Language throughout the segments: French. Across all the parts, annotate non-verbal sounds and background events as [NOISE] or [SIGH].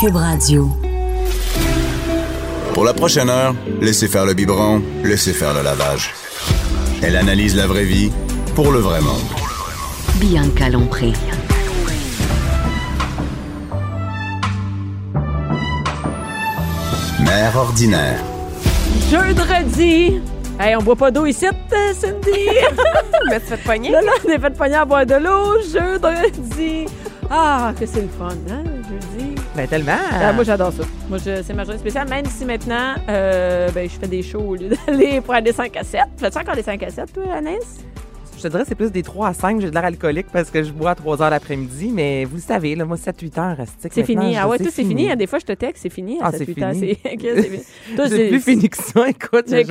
Cube Radio. Pour la prochaine heure, laissez faire le biberon, laissez faire le lavage. Elle analyse la vraie vie pour le vrai monde. Bianca Lompré. Mère ordinaire. Jeudi! Hey, on boit pas d'eau ici, euh, Cindy! [LAUGHS] Mais tu fais pogner? là, là, on est fait pogner à boire de l'eau, jeudi! Ah, que c'est le fun, hein? Ben tellement. Ah, moi, j'adore ça. Moi, je- c'est ma journée spéciale, même si maintenant, euh, ben, je fais des shows au lieu [LAUGHS] d'aller pour aller des 5 à 7. Fais-tu encore des 5 à 7, toi, Anaïs? Je te dirais c'est plus des 3 à 5, j'ai de l'air alcoolique parce que je bois à 3 heures l'après-midi, mais vous le savez, là, moi 7-8 heures, c'est C'est fini. Ah ouais, tout c'est fini. Des fois, je te texte, c'est fini. à Ah, 7, c'est 8 ans. fini. C'est [LAUGHS] fini. [LAUGHS] Toi, C'est plus fini que ça, écoute. C'est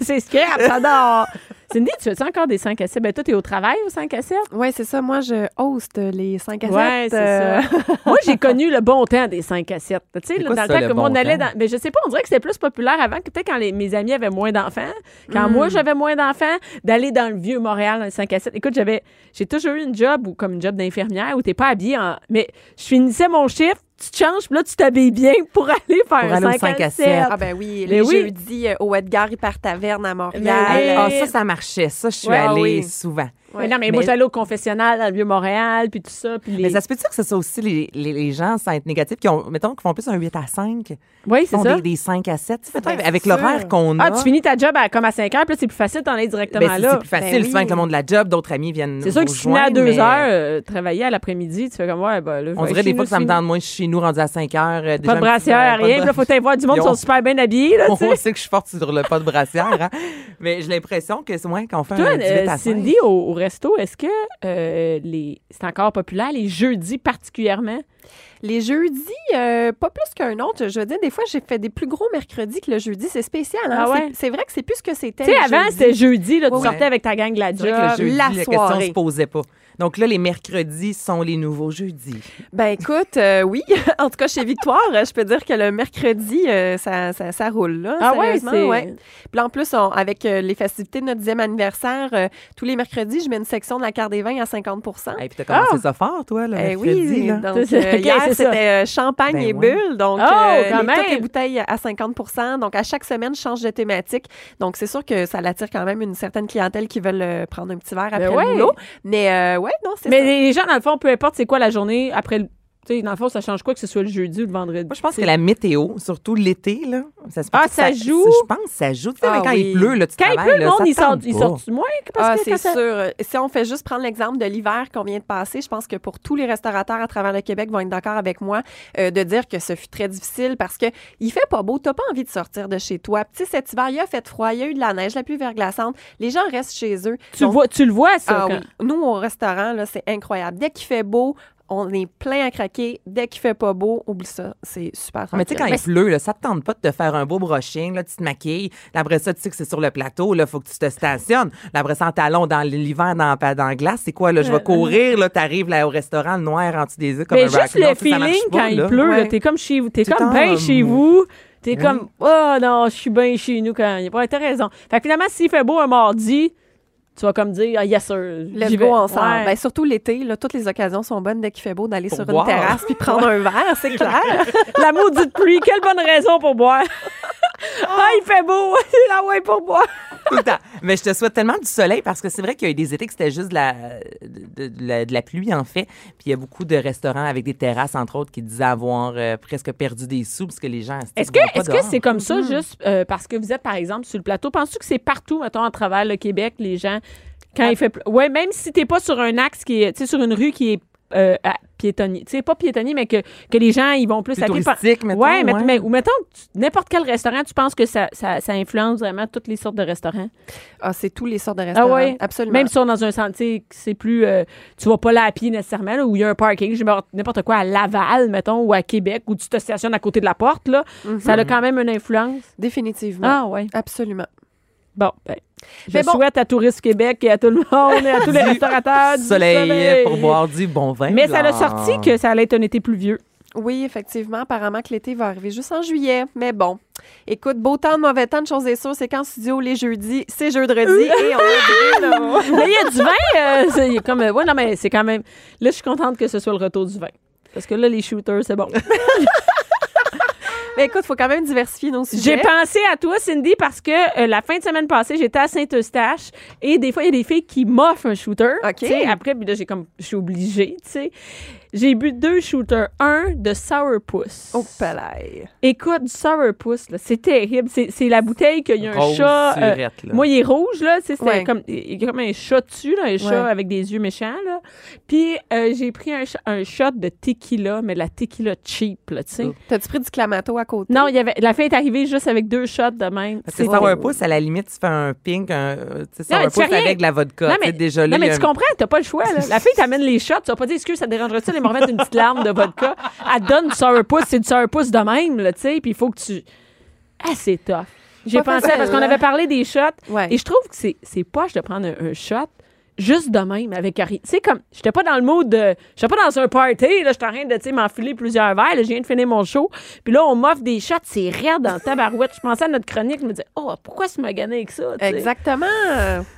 je- scrap, j'adore. Cindy, tu fais-tu encore des 5 à 7? Ben, toi, t'es au travail au 5 à 7? Oui, c'est ça. Moi, je host les 5 à 7. Ouais, c'est euh, ça. Moi, j'ai connu le bon temps des 5 à 7. Tu sais, dans ça, le temps le que bon on allait temps? dans. Mais je sais pas, on dirait que c'était plus populaire avant, que peut-être quand les- mes amis avaient moins d'enfants. Quand Hmm. moi, j'avais moins d'enfants, d'aller dans le vieux Montréal, dans les 5 à 7. Écoute, j'avais. J'ai toujours eu une job, ou comme une job d'infirmière, où t'es pas habillé en. Mais je finissais mon chiffre, te changes, puis là, tu t'habilles bien pour [LAUGHS] aller faire un aller au 5, 5 à à 7. 7. Ah ben oui, Mais les oui. jeudis euh, au Edgar Hyper Taverne à Montréal. Mais Ah, oui. ça, ça marchait. Ça, je suis Ouais, allée oui. souvent. Mais non, mais, moi, Mais- j'allais au confessionnal dans le vieux Montréal, puis tout ça. Puis les... Mais ça se peut-tu que ce soit aussi les, les, les gens sans être négatifs qui ont, mettons, qui font plus un 8 à 5, Oui, c'est font ça. des, des 5 à 7, tu sais, Ben, avec c'est l'horaire qu'on a. Ah, tu finis ta job à, comme à 5 heures, puis là, c'est plus facile d'en aller directement ben, c'est- là. c'est plus facile, Ben oui. souvent avec le monde de la job, d'autres amis viennent C'est sûr que si tu finis à rejoindre, 2 mais heures, euh, travailler à l'après-midi, tu fais comme, ouais, ben là, je On dirait des fois que ça me tente moins chez nous, rendu à 5 heures. euh, Pas de brassière, euh, rien. Puis là, faut aller voir du monde, sont super bien habillés, là, [LAUGHS] tu sais. On sait que je suis forte sur le pas de brassière, hein. mais j'ai l'impression que c'est moins qu'on fait un 18 euh, à 5. Cindy, au, au resto, est-ce que euh, les... c'est encore populaire, les jeudis particulièrement? Les jeudis, euh, pas plus qu'un autre. Je veux dire, des fois, j'ai fait des plus gros mercredis que le jeudi. C'est spécial. hein? Ah ouais? C'est- C'est vrai que c'est plus ce que c'était. Tu sais, avant, c'était jeudi, là, tu Ouais. sortais avec ta gang de la que le job. jeudi, la la, question soirée. se posait pas. Donc là, les mercredis sont les nouveaux jeudis. Ben écoute, euh, oui. [LAUGHS] en tout cas, chez Victoire, je peux dire que le mercredi, euh, ça, ça, ça roule, là. Ah ouais, sérieusement, c'est... ouais. Puis là, en plus, on- avec euh, les festivités de notre dixième anniversaire, tous les mercredis, je mets une section de la carte des vins à 50 Et puis t'as commencé Ah! ça fort, toi, le Eh mercredi, oui, là. donc [LAUGHS] hier, c'était champagne Ben et ouais. bulles, donc Oh, quand les- toutes même. les bouteilles à 50% Donc à chaque semaine, je change de thématique. Donc c'est sûr que ça attire quand même une certaine clientèle qui veulent prendre un petit verre après Ben ouais. le boulot. Mais ouais, non, c'est Mais ça. les gens, dans le fond, peu importe c'est quoi la journée, après le... Tu sais, dans le fond, ça change quoi que ce soit le jeudi ou le vendredi? Moi, je pense C'est- que la météo, surtout l'été, là, ça se Ah, ça joue? Je pense que ça joue. Tu sais, Ah quand oui. il pleut, là, tu Quand il pleut, le monde, ça il sort, tente il sort moins parce Ah, que c'est ça- sûr. Si on fait juste prendre l'exemple de l'hiver qu'on vient de passer, je pense que pour tous les restaurateurs à travers le Québec vont être d'accord avec moi euh, de dire que ce fut très difficile parce que il fait pas beau, t'as pas envie de sortir de chez toi. Sais, cet hiver, il a fait froid, il y a eu de la neige, la pluie verglaçante. Les gens restent chez eux. Tu, Donc, vois, tu le vois, ça. ah quand- oui. Nous, au restaurant, là, c'est incroyable. Dès qu'il fait beau, on est plein à craquer. Dès qu'il fait pas beau, oublie ça. C'est super Mais tu sais, quand il pleut, là, ça te tente pas de te faire un beau brushing, là, tu te maquilles. Là, après ça, tu sais que c'est sur le plateau, là, faut que tu te stationnes. Là, après ça, en talon dans l'hiver, dans, dans la glace, c'est quoi, là, je vais courir, là, t'arrives là au restaurant, le noir en dessous des yeux, comme Mais un juste le feeling pas, quand il pleut, là, Ouais. t'es comme chez vous. T'es comme bien chez euh, vous. T'es oui. comme, oh non, je suis bien chez nous quand il y a pas. T'as raison. Fait que finalement, s'il fait beau un mardi, tu vas comme dire, ah, yes, sir. Let's go ensemble. Ouais. Ben, surtout l'été, là, toutes les occasions sont bonnes dès qu'il fait beau d'aller Pour sur boire. une terrasse puis prendre un verre, c'est [LAUGHS] clair. La maudite pluie, quelle bonne raison pour boire. [LAUGHS] ah, il fait beau. [LAUGHS] C'est la ouais pour boire. [LAUGHS] Tout le temps. Mais je te souhaite tellement du soleil parce que c'est vrai qu'il y a eu des étés que c'était juste de la, de, de la, de la pluie, en fait. Puis il y a beaucoup de restaurants avec des terrasses, entre autres, qui disaient avoir euh, presque perdu des sous parce que les gens. Est-ce que est-ce que c'est comme ça juste euh, parce que vous êtes par exemple sur le plateau Penses-tu que c'est partout mettons à travers le Québec les gens quand il fait pl- ouais même si t'es pas sur un axe qui est tu sais sur une rue qui est euh, à piétonnier, tu sais pas piétonnier mais que, que les gens ils vont plus, Plus à pied. mettons, ouais, mais, ouais. mais- ou mettons n'importe quel restaurant, tu penses que ça, ça, ça influence vraiment toutes les sortes de restaurants? Ah, c'est tous les sortes de restaurants. Ah ouais, Absolument. Même si on est dans un sentier, c'est plus. euh, tu vas pas là à pied nécessairement, là, où il y a un parking, je sais pas, n'importe quoi, à Laval, mettons, ou à Québec, où tu te stationnes à côté de la porte, là. Ça a quand même une influence. Définitivement. Ah, ouais. Absolument. Bon, ben. Je bon. souhaite à Tourisme Québec et à tout le monde et à tous les [LAUGHS] restaurateurs du soleil, pour boire du bon vin. Mais ça a sorti que ça allait être un été pluvieux. Oui, effectivement. Apparemment que l'été va arriver juste en juillet. Mais bon. Écoute, beau temps, de mauvais temps, de choses est sûres, c'est qu'en studio, les jeudis, c'est jeudi et on là. [LAUGHS] Mais il y a du vin, euh, c'est comme. Ouais, non, mais c'est quand même. Là, je suis contente que ce soit le retour du vin. Parce que là, les shooters, c'est bon. [LAUGHS] Mais écoute, il faut quand même diversifier nos sujets. J'ai pensé à toi, Cindy, parce que euh, la fin de semaine passée, j'étais à Saint-Eustache et des fois, il y a des filles qui m'offrent un shooter. OK. Après, puis là, j'ai comme, je suis obligée, tu sais. J'ai bu deux shooters. Un de Sourpuss. Oh, palais. Écoute, du Sourpuss, là, c'est terrible. C'est c'est la bouteille qu'il y a un Rose chat. euh, surette, là. moi, il est rouge, là. sais, C'était Ouais. comme, il y a comme un chat dessus, là, un chat avec des yeux méchants, là. Puis, euh, j'ai pris un, sh- un shot de tequila, mais la tequila cheap, là, tu sais. Oh. T'as-tu pris du clamato à côté? Non, il y avait, la fin est arrivée juste avec deux shots de même. Parce que pouce, à la limite, tu fais un pink, un, euh, tu sais, Non, mais sour tu fais pouce rien. avec de la vodka. Non, Tu sais, mais, déjà là, non, il y mais a tu un- comprends, t'as pas le choix. Là. La fille t'amène les shots, tu vas pas dire, excuse, ça te dérangerait ça, elle me remettre une petite larme de vodka. Elle te donne du sourpuss, c'est du sourpuss de même, là, tu sais, puis il faut que tu... Ah, c'est tough. J'ai pensé, facile, parce qu'on hein? avait parlé des shots, Ouais. et je trouve que c'est, c'est poche de prendre un, un shot juste de même, avec rien. Tu sais, comme, j'étais pas dans le mood de... J'étais pas dans un party, là, j'étais en train de, tu sais, m'enfiler plusieurs verres, là, je viens de finir mon show, puis là, on m'offre des shots, c'est raide dans le tabarouette. Je pensais à notre chronique, je me disais, oh, pourquoi se maganer avec ça? Exactement.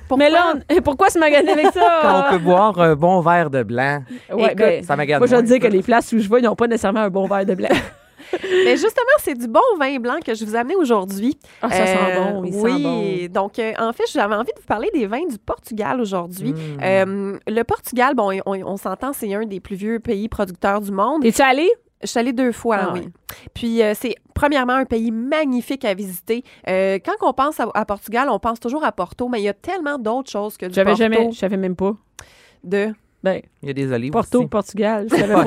Pourquoi? Mais là, on- [LAUGHS] pourquoi se maganer avec ça? [LAUGHS] Quand on peut boire un bon verre de blanc. Ouais, Écoute, ben, ça m'agace Moi, je veux dire que les places où je vais, ils n'ont pas nécessairement un bon verre de blanc. [LAUGHS] Mais justement, c'est du bon vin blanc que je vous ai amené aujourd'hui. Ah, ça sent Euh, bon, il sent oui. Donc, euh, en fait, j'avais envie de vous parler des vins du Portugal aujourd'hui. Mm. Euh, le Portugal, bon, on, on s'entend, c'est un des plus vieux pays producteurs du monde. Es-tu allé? Je suis allée deux fois, Ah oui. ouais. Puis euh, c'est premièrement un pays magnifique à visiter. Euh, quand on pense à, à Portugal, on pense toujours à Porto, mais il y a tellement d'autres choses que du J'avais jamais, je savais même pas. De... Ben, Il y a des olives Porto, aussi. Portugal, je savais pas.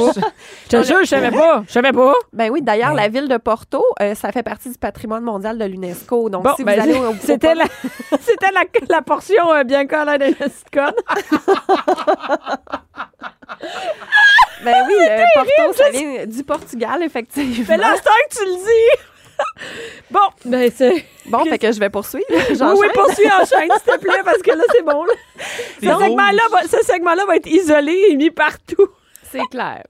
Je te jure, je savais pas. Je savais pas. Ben oui, d'ailleurs, Ouais. la ville de Porto, euh, ça fait partie du patrimoine mondial de l'UNESCO. Donc, Bon, si ben, vous allez au, [LAUGHS] c'était la, [LAUGHS] c'était la, la portion euh, bien collée de sitcom. [LAUGHS] Ben oui, le Porto, ça vient du Portugal, effectivement. Mais là, c'est que tu le dis. [LAUGHS] bon, ben c'est. Bon, fait que je vais poursuivre. Oui, J'enchaîne. oui, poursuis en chaîne, s'il te plaît, parce que là, c'est bon. Là. Ce segment-là va, ce segment-là va être isolé et mis partout. C'est clair.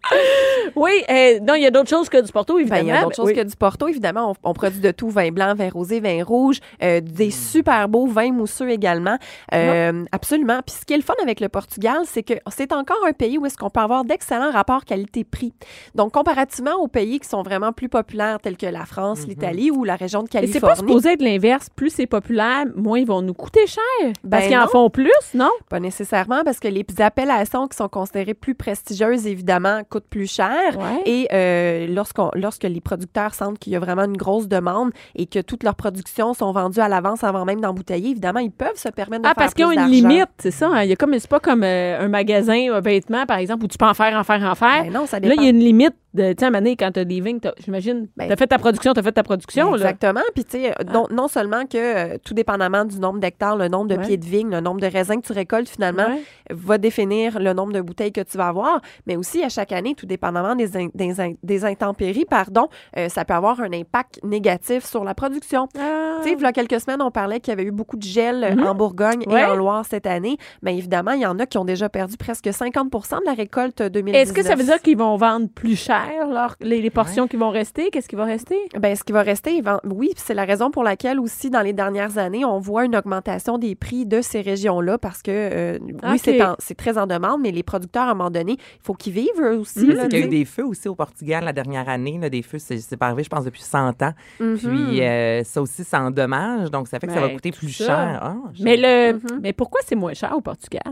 Oui, euh, non, il y a d'autres choses que du Porto, évidemment. il y a d'autres mais choses oui. que du Porto. Évidemment, on, on produit de tout, vin blanc, vin rosé, vin rouge, euh, des super beaux vins mousseux également. Euh, Absolument. Puis ce qui est le fun avec le Portugal, c'est que c'est encore un pays où est-ce qu'on peut avoir d'excellents rapports qualité-prix. Donc, comparativement aux pays qui sont vraiment plus populaires, tels que la France, l'Italie ou la région de Mais c'est pas Californie, supposé être l'inverse. Plus c'est populaire, moins ils vont nous coûter cher. Parce Ben qu'ils en font plus, non? Pas nécessairement, parce que les appellations qui sont considérées plus prestigieuses, évidemment, coûtent plus cher. Ouais. Et euh, lorsqu'on, lorsque les producteurs sentent qu'il y a vraiment une grosse demande et que toutes leurs productions sont vendues à l'avance avant même d'embouteiller, évidemment, ils peuvent se permettre de Ah, faire parce qu'ils ont une limite, c'est ça. hein. Il y a comme, c'est pas comme euh, un magasin, un vêtement, par exemple, où tu peux en faire, en faire, en faire. Ben non, ça là, dépend. il y a une limite. De, tu sais, quand tu as des vignes, t'as- j'imagine, Ben, tu as fait ta production, tu as fait ta production. Là. Exactement. Puis, tu sais, non, non seulement que, euh, tout dépendamment du nombre d'hectares, le nombre de Ouais. pieds de vigne, le nombre de raisins que tu récoltes, finalement, Ouais. va définir le nombre de bouteilles que tu vas avoir, mais aussi à chaque année, tout dépendamment des, in- des, in- des intempéries, pardon, euh, ça peut avoir un impact négatif sur la production. Ah. Tu sais, il y a quelques semaines, on parlait qu'il y avait eu beaucoup de gel euh, Mhm. en Bourgogne Ouais. et en Loire cette année. Bien évidemment, il y en a qui ont déjà perdu presque 50 de la récolte 2019. Est-ce que ça veut dire qu'ils vont vendre plus cher leur- les, les portions qui vont rester? Qu'est-ce qui va rester? Ben, ce qui va rester, oui, c'est la raison pour laquelle aussi, dans les dernières années, on voit une augmentation des prix de ces régions-là parce que, euh, oui, en- c'est très en demande, mais les producteurs, à un moment donné, il faut qu'ils vivent eux aussi. Mhm. là, C'est qu'il y a eu des feux aussi au Portugal la dernière année. Là, des feux, c'est pas arrivé, je pense, depuis 100 ans. Mhm. Puis euh, ça aussi, ça endommage. Donc, ça fait que ça va Ben, coûter plus ça. cher. Ah, Mais, le, Mhm. mais pourquoi c'est moins cher au Portugal?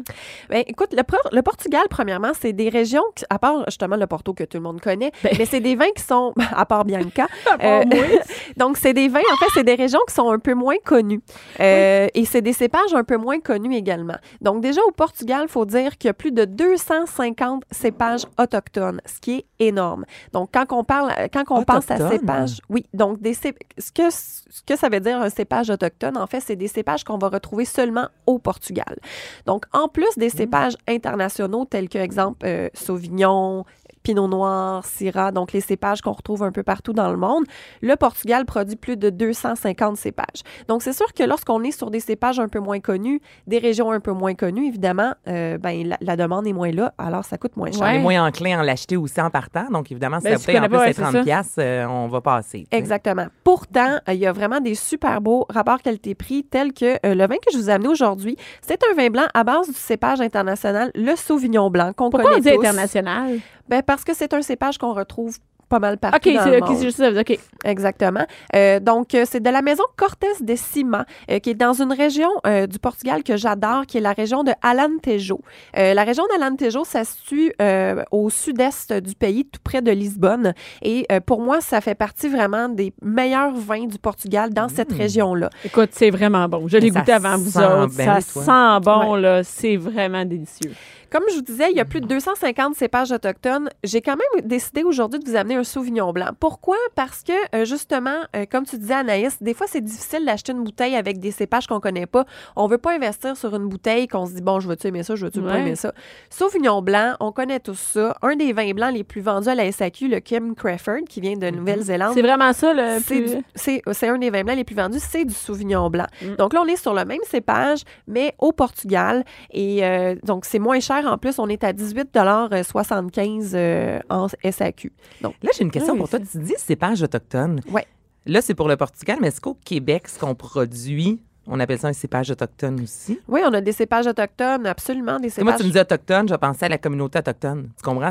Ben, écoute, le, Por- le Portugal, premièrement, c'est des régions, qui- à part justement le Porto que tout le monde connaît, Ben. mais c'est des vins qui sont, [LAUGHS] à part Bianca, [LAUGHS] euh, [LAUGHS] donc c'est des vins, en fait, c'est des régions qui sont un peu moins connues. Euh, Et c'est des cépages un peu moins connus également. Donc déjà, au Portugal, il faut dire qu'il y a plus de 250 cépages autochtones, ce qui est énorme. Donc quand on parle, quand on pense à cépages, oui, donc des cép- ce que, ce que ça veut dire un cépage autochtone, en fait, c'est des cépages qu'on va retrouver seulement au Portugal. Donc, en plus des cépages internationaux tels que, exemple, euh, Sauvignon, Pinot Noir, Syrah, donc les cépages qu'on retrouve un peu partout dans le monde, le Portugal produit plus de 250 cépages. Donc, c'est sûr que lorsqu'on est sur des cépages un peu moins connus, des régions un peu moins connues, évidemment, euh, ben, la, la demande est moins là, alors ça coûte moins cher. On est moins enclin à l'acheter aussi en partant. Donc, évidemment, si Ben, connais plus pas, est ouais, c'est 30 ça. piastres, euh, on va passer. Exactement. Pourtant, euh, il y a vraiment des super beaux rapports qualité-prix tels que euh, le vin que je vous ai amené aujourd'hui, c'est un vin blanc à base du cépage international, le Sauvignon blanc, qu'on Pourquoi on connaît dit tous. international? Ben, parce que c'est un cépage qu'on retrouve pas mal partout OK, dans c'est juste ça. OK. Exactement. Euh, donc, euh, c'est de la maison Cortés de Cima, euh, qui est dans une région euh, du Portugal que j'adore, qui est la région de Alentejo. Euh, la région d'Alentejo, ça se situe euh, au sud-est du pays, tout près de Lisbonne. Et euh, pour moi, ça fait partie vraiment des meilleurs vins du Portugal dans cette région-là. Écoute, c'est vraiment bon. Je l'ai goûté avant vous autres. bien, ça toi. sent bon, là. C'est vraiment délicieux. Comme je vous disais, il y a plus de 250 cépages autochtones. J'ai quand même décidé aujourd'hui de vous amener un Sauvignon blanc. Pourquoi? Parce que, euh, justement, euh, comme tu disais, Anaïs, des fois, c'est difficile d'acheter une bouteille avec des cépages qu'on connaît pas. On veut pas investir sur une bouteille qu'on se dit, bon, je veux-tu aimer ça, je veux-tu pas Ouais. aimer ça? Sauvignon blanc, on connaît tous ça. Un des vins blancs les plus vendus à la SAQ, le Kim Crawford, qui vient de Nouvelle-Zélande. C'est vraiment ça, le C'est plus... c'est un des vins blancs les plus vendus, c'est du Sauvignon blanc. Mm. Donc là, on est sur le même cépage, mais au Portugal. Et euh, donc, c'est moins cher. En plus, on est à 18,75 euh, en SAQ. Donc, Là, j'ai une question Oui, pour toi. Tu dis cépage autochtone. Ouais. Là, c'est pour le Portugal, mais est-ce qu'au Québec, ce qu'on produit, on appelle ça un cépage autochtone aussi? oui, on a des cépages autochtones, absolument des Parce que Moi, cépages. tu me dis autochtone, je pensais à la communauté autochtone. Tu comprends?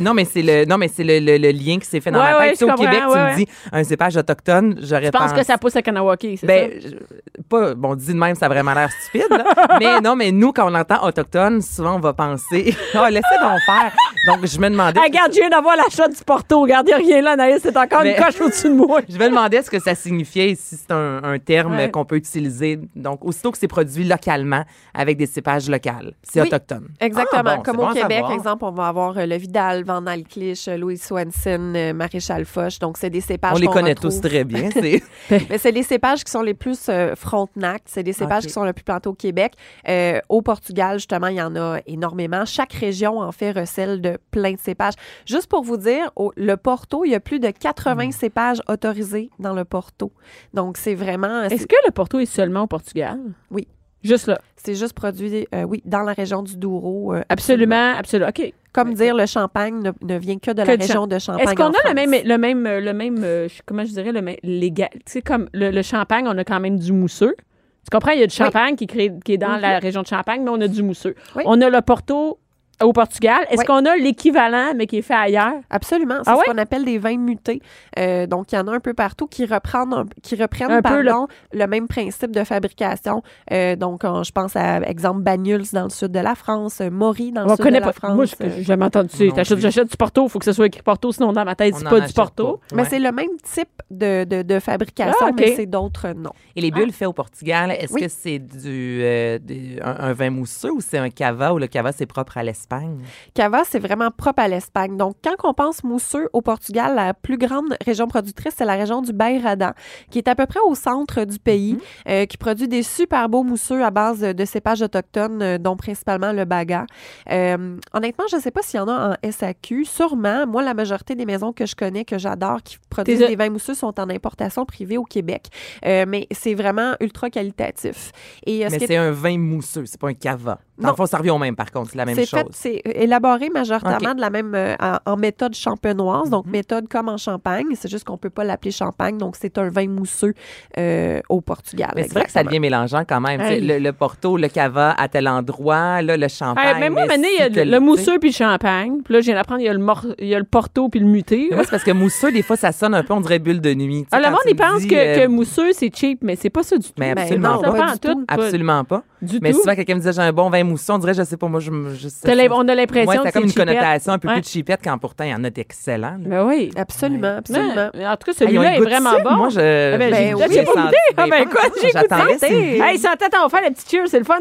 Non, mais c'est le, non, mais c'est le, le- le lien qui s'est fait dans Ouais, ma ouais, tête. Tu sais, au Québec, comprends, tu ouais, me dis un cépage autochtone, j'aurais Je pense que ça pousse à Kanawaki, c'est Ben, ça? je- pas, bon, dit de même, ça a vraiment l'air stupide, là. [LAUGHS] mais non, mais nous, quand on entend autochtone, souvent, on va penser, oh, [LAUGHS] laissez donc faire. Donc, je me demandais. Ah, regarde, je viens d'avoir l'achat du Porto. Regarde, il rien là, Anaïs. C'est encore Mais- une coche au-dessus de moi. [LAUGHS] Je me demandais ce que ça signifiait, si c'est un, un terme Ouais. qu'on peut utiliser. Donc, aussitôt que c'est produit localement avec des cépages locales, c'est Oui. autochtone. Exactement. Ah, bon, Comme au bon Québec, savoir. exemple, on va avoir euh, le Vidal, Van Alclich, Louis Swanson, euh, Maréchal Foch. Donc, c'est des cépages On les connaît retrouve. tous très bien. C'est [LAUGHS] Mais c'est les cépages qui sont les plus euh, frontenac. C'est des cépages qui sont le plus plantés au Québec. Euh, au Portugal, justement, il y en a énormément. Chaque région, en fait, recèle de plein de cépages. Juste pour vous dire, au, le Porto, il y a plus de 80 cépages autorisés dans le Porto. Donc, c'est vraiment... Est-ce que le Porto est seulement au Portugal? Oui. Juste là. c'est juste produit, euh, oui, dans la région du Douro. euh, Absolument, absolument. OK. Comme dire, le champagne ne, ne vient que de Que la région de Champagne. Est-ce qu'on a le même, le même, le même, euh, je- comment je dirais, le même légal, tu sais, comme le, le champagne, on a quand même du mousseux. Tu comprends? Il y a du champagne qui, crée- qui est dans la région de Champagne, mais on a du mousseux. Oui. On a le Porto au Portugal. Est-ce Oui. qu'on a l'équivalent, mais qui est fait ailleurs? Absolument. C'est Ah ce qu'on appelle des vins mutés. Euh, donc, il y en a un peu partout qui reprennent, un- qui reprennent Un peu le- le... même principe de fabrication. Euh, donc, on- je pense à, exemple, Banyuls dans le sud de la France, euh, Maury dans le On sud connaît de la pas. France. Moi, je j'ai jamais entendu ça. J'achète du Porto, il faut que ce soit écrit Porto, sinon dans ma tête, c'est pas du Porto. pas. Mais c'est le même type de, de, de fabrication, Ah, ok. mais c'est d'autres noms. Et les bulles faites au Portugal, est-ce Oui. que c'est du, euh, du- un, un vin mousseux ou c'est un cava ou le cava c'est propre à l'Espagne? Cava, c'est vraiment propre à l'Espagne. Donc, quand on pense mousseux au Portugal, la plus grande région productrice, c'est la région du Beirada, qui est à peu près au centre du pays, euh, qui produit des super beaux mousseux à base de cépages autochtones, euh, dont principalement le baga. Euh, honnêtement, je ne sais pas s'il y en a en SAQ. Sûrement. Moi, la majorité des maisons que je connais, que j'adore, qui produisent des vins mousseux, sont en importation privée au Québec. Euh, mais c'est vraiment ultra qualitatif. Et, euh, ce Mais c'est un vin mousseux, c'est pas un cava. Dans Non. le fond, ça revient au même par contre, c'est la même C'est chose. fait, c'est élaboré majoritairement de la même euh, en, méthode champenoise, donc Mhm. méthode comme en Champagne. C'est juste qu'on peut pas l'appeler Champagne, donc c'est un vin mousseux euh, au Portugal. Mais c'est vrai que ça devient mélangeant quand même. Hey. Le, le Porto, le cava à tel endroit, là, le champagne. Hey, mais moi, maintenant, il y a le, mousseux puis le champagne. Puis là, je viens d'apprendre, il y a le, mor- il y a le Porto puis le muté. Moi, c'est parce que mousseux, des fois, ça sonne un peu, on dirait bulle de nuit. Tu sais, Ah, le monde, il pense dis, que, euh, que mousseux, c'est cheap, mais c'est pas ça du tout. Mais Ben absolument non, pas. pas du tout. Absolument pas. Du Mais tout. souvent, quelqu'un me disait, j'ai un bon vin mousseux, on dirait, je sais pas, moi, je me. Je sais, on a Moi, l'impression que a comme une c'est cheapette. connotation un peu Ouais. plus cheapette quand pourtant, il y en a d'excellents. Ben oui. Absolument, absolument. Mais, en tout cas, celui-là est vraiment ça. bon. Moi, je. ben, Ben j'ai oui. j'ai pas goûté. Ah, ben, écoute, j'ai goûté. Hey, sans tête, on va faire le petit cheer, c'est le fun.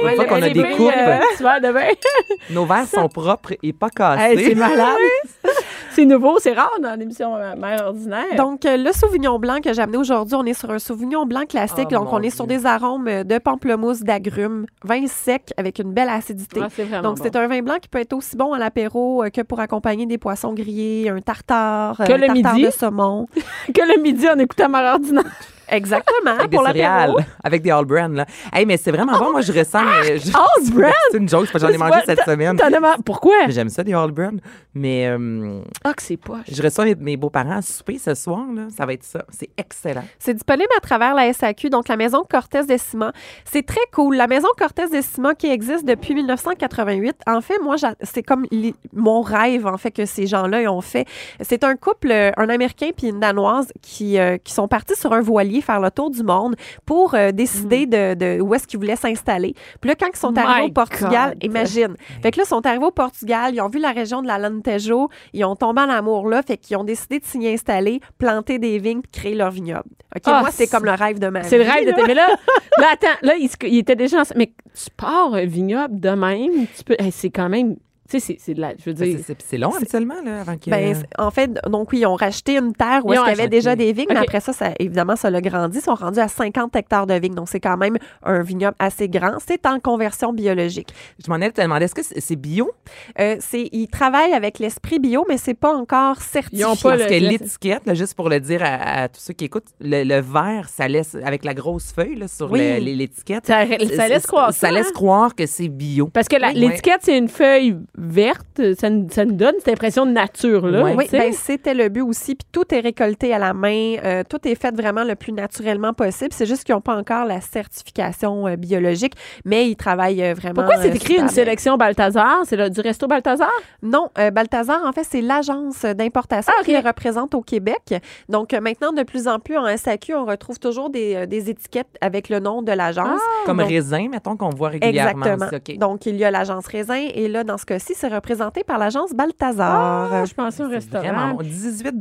Une Ouais, fois qu'on a des coupes. euh. [LAUGHS] Nos verres sont propres et pas Hey, c'est cassés. malade. [LAUGHS] c'est nouveau, c'est rare dans l'émission euh, Mère ordinaire. Donc, euh, le Sauvignon blanc que j'ai amené aujourd'hui, on est sur un Sauvignon blanc classique. Oh, donc, on est sur des arômes euh, de pamplemousse, d'agrumes, vin sec avec une belle acidité. Ah, c'est vraiment Donc, bon. c'est un vin blanc qui peut être aussi bon à l'apéro que pour accompagner des poissons grillés, un tartare, Que un le tartare midi. de saumon. [LAUGHS] que le midi, on écoutait Mère ordinaire. Exactement, Avec des céréales, avec des All Brand, là. Hey, mais c'est vraiment bon. Moi, je ressens. je- All [LAUGHS] Brand? C'est une joke, parce que j'en ai mangé cette semaine. Pourquoi? J'aime ça, des All Brand. Mais euh, Ah, que c'est poche. je reçois mes, mes beaux-parents à souper ce soir, là. Ça va être ça. C'est excellent. C'est disponible à travers la SAQ, donc la maison Cortez des Ciments. C'est très cool. La maison Cortez des Ciments qui existe depuis 1988. En fait, moi, c'est comme mon rêve, en fait, que ces gens-là ont fait. C'est un couple, euh, un Américain puis une Danoise, qui, euh, qui sont partis sur un voilier faire le tour du monde pour euh, décider de, de où est-ce qu'ils voulaient s'installer. Puis là, quand ils sont My arrivés au Portugal, God. imagine. Fait que là, ils sont arrivés au Portugal, ils ont vu la région de la Lantejo, ils ont tombé en amour là, fait qu'ils ont décidé de s'y installer, planter des vignes, puis créer leur vignoble. OK, Ah, moi, c'est comme le rêve de ma vie. C'est le rêve de tes. Mais là, [LAUGHS] là, attends, là, il, il était déjà en... Mais tu pars un vignoble de même, tu peux. hey, c'est quand même. Tu sais, c'est- c'est de la. Je veux C'est- dire. C'est c'est long, habituellement, là, avant. Ben, en fait, donc oui, ils ont racheté une terre où Ils est-ce qu'il y avait déjà des vignes, mais après ça, ça, évidemment, ça l'a grandi. Ils sont rendus à 50 hectares de vignes. Donc, c'est quand même un vignoble assez grand. C'est en conversion biologique. Je m'en allais te demander, est-ce que c'est bio? Euh, c'est, ils travaillent avec l'esprit bio, mais c'est pas encore certifié. Ils ont pas Parce le- que l'étiquette, juste pour le dire à, à tous ceux qui écoutent, le, le vert, ça laisse, avec la grosse feuille là, sur Oui. l'étiquette, Ça, ça laisse croire ça. ça laisse hein? croire que c'est bio. Parce que Oui. l'étiquette, c'est une feuille verte. Ça, nous- ça nous donne cette impression de nature, là. Oui, ben, c'était le but aussi. Puis tout est récolté à la main. euh, tout est fait vraiment le plus naturellement possible. C'est juste qu'ils n'ont pas encore la certification euh, biologique, mais ils travaillent euh, vraiment. Pourquoi c'est écrit une sélection Balthazar? C'est du resto Balthazar? Non, euh, Balthazar, en fait, c'est l'agence d'importation Ah, qui les représente au Québec. Donc, euh, maintenant, de plus en plus, en SAQ, on retrouve toujours des, euh, des étiquettes avec le nom de l'agence. Comme Donc- raisin, mettons, qu'on voit régulièrement. Exactement. Donc, il y a l'agence Raisin et là, dans ce cas-ci, c'est représenté par l'agence Balthazar. Ah, je pensais au restaurant. Vraiment, bon. 18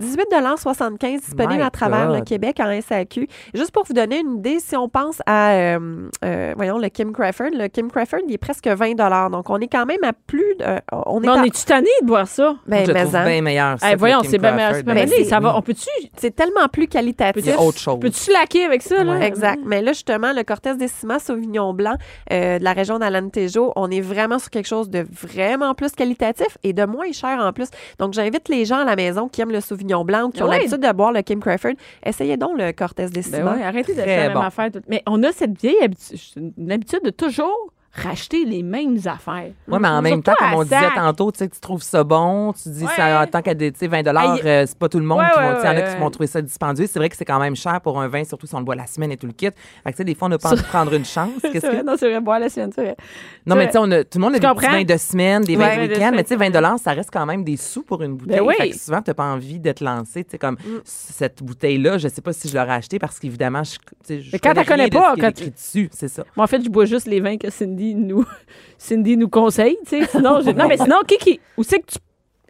18,75 disponible My à travers God. le Québec en SAQ. Juste pour vous donner une idée, si on pense à, euh, euh, voyons, le Kim Crawford, le Kim Crawford, il est presque 20 Donc, on est quand même à plus de... On est Mais on à- est-tu tanné de boire ça? ben, je mais trouve en- bien meilleur. ça, voyons, c'est bien meilleur. C'est pas Ben, Ça va. On peut-tu C'est tellement plus qualitatif. Il y a autre chose. peux-tu laquer avec ça, là? Exact. Mais là, justement, le Cortez Décima Sauvignon Blanc euh, de la région d'Alentejo, on est vraiment sur quelque chose de vraiment plus qualitatif et de moins cher en plus. Donc, j'invite les gens à la maison qui aiment le Sauvignon Blanc ou qui ont l'habitude de boire le Kim Crawford, essayez donc le Cortez Ben Décima. ouais, arrêtez de faire la même affaire. tout- Mais on a cette vieille habitude, une habitude de toujours racheter les mêmes affaires. Oui, mais en même temps, comme on disait sac. tantôt, tu sais, tu trouves ça bon, tu dis, Ouais. ça, en tant qu'à des tu sais, 20 Aïe. euh, c'est pas tout le monde Ouais, qui ouais, vont, tu sais, il y en a ouais, qui vont trouver ça dispendieux. C'est vrai que c'est quand même cher pour un vin, surtout si on le boit la semaine et tout le kit. Fait que, tu sais, des fois, on n'a pas envie de prendre une chance. [LAUGHS] Qu'est-ce que... non, c'est vrai, boire la sienne, c'est vrai. Non, mais tu sais, on a- tout le monde a Tu des petits vins de semaine, des vins de week-end, mais tu sais, 20 semaine. ça reste quand même des sous pour une bouteille. Ben oui. Fait que souvent, t'as pas envie de te lancer. Tu sais, comme cette bouteille-là, je sais pas si je l'aurais achetée parce qu'évidemment, je, tu sais, je Mais quand t'as connais pas, quand dessus, c'est ça. Moi, en fait, je bois juste les vins que Cindy nous, [LAUGHS] Cindy nous conseille, tu sais. Sinon, je- non, mais sinon, Kiki, où c'est que tu.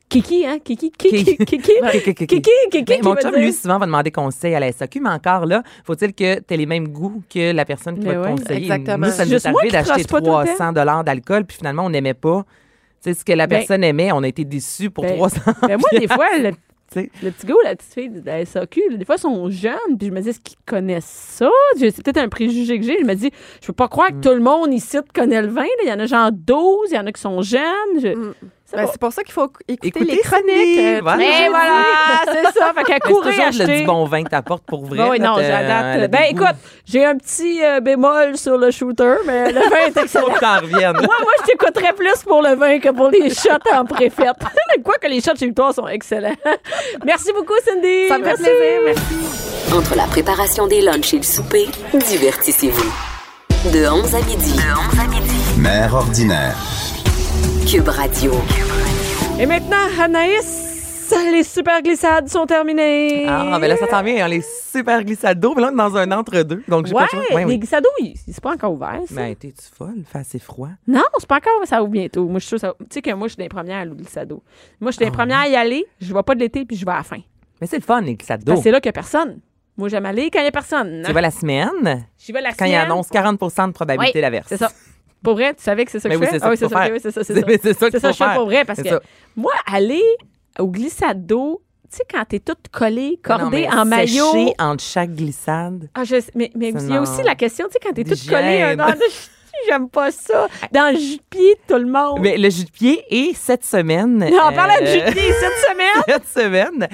Kiki, hein? Kiki, Kiki, Kiki, Kiki, Kiki, Kiki, Kiki, Ben, mon chum, lui, souvent, va demander conseil à la SAQ, mais encore là, faut-il que tu aies les mêmes goûts que la personne qui va te conseiller? exactement. Nous, ça nous est arrivé d'acheter trosse pas tout le temps. 300 dollars d'alcool, puis finalement, on n'aimait pas. Tu sais, ce que la Ben, personne aimait, on a été déçus pour ben, 300 Ben, moi, [LAUGHS] des fois, le, sais. le petit gars ou la petite fille de la SAQ, des fois, ils sont jeunes, puis je me dis, est-ce qu'ils connaissent ça? C'est peut-être un préjugé que j'ai. Je me dis, je peux pas croire Mm. que tout le monde ici connaît le vin. là. Il y en a genre 12, il y en a qui sont jeunes. Je- Mm. Ben, c'est pour ça qu'il faut écouter, Écoutez les chroniques. Euh, voilà. jeudis. [LAUGHS] voilà, c'est ça. Fait qu'à Mais c'est courir toujours acheter. le du bon vin que t'apportes pour vrai. [LAUGHS] Oui, non, j'adapte. Ben écoute, j'ai un petit euh, bémol sur le shooter, mais le vin est [LAUGHS] excellent. Faut que t'en reviennes. moi, moi, je t'écouterais plus pour le vin que pour les shots en préfète. Quoi que les shots chez toi sont excellents. Merci beaucoup, Cindy. Ça me fait plaisir. Merci. Entre la préparation des lunchs et le souper, divertissez-vous. De 11 à midi. De 11 à midi. Mère ordinaire. Cube Radio. Et maintenant, Anaïs, les super glissades sont terminées. Ah, ben là, ça s'en vient, hein, les super glissades d'eau. Mais là, on est dans un entre-deux. Donc, j'ai Ouais, pas le choix. Ouais, les oui. glissades, oui, c'est pas encore ouvert. ça. Ben, t'es-tu folle? Il fait assez froid. Non, c'est pas encore, ça ouvre bientôt. Moi, je suis sûre, ça- Tu sais que moi, je suis des premières à l'eau glissado. Moi, je suis des Ah premières à y aller. Je vais pas de l'été, puis je vais à la fin. Mais c'est le fun, les glissades d'eau. Que c'est là qu'il y a personne. Moi, j'aime aller quand il y a personne. Tu vas la semaine, J'y vais la quand il semaine. annonce 40 de probabilité Oui, d'averse. C'est ça. Pour vrai, tu savais que c'est ça que Mais je oui, fais? Ah oui, c'est ça, faire. oui, c'est ça, c'est [LAUGHS] ça. que je fais pour vrai, parce que moi, aller au glissade d'eau, tu sais, quand t'es toute collée, Non, cordée en maillot. entre chaque glissade. Ah, je sais, mais il y a aussi la question, tu sais, quand t'es toute collée, un an [LAUGHS] J'aime pas ça. Dans le jus de pied, tout le monde. Mais le jus de pied et cette semaine. en parlant de euh, jus de pied cette semaine. [LAUGHS] cette semaine.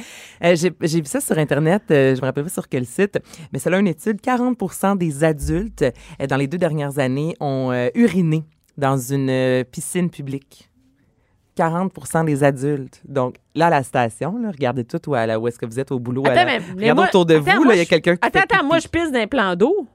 euh, j'ai vu ça sur Internet, euh, je me rappelle pas sur quel site, mais c'est là une étude, 40% des adultes euh, dans les deux dernières années ont euh, uriné dans une piscine publique. 40% des adultes. Donc, là, à la station, là, regardez tout où, où est-ce que vous êtes au boulot. à Attends, la- mais, regardez moi- autour de attends, vous, il y a quelqu'un qui Attends, fait attends, moi, je pisse dans un plan d'eau.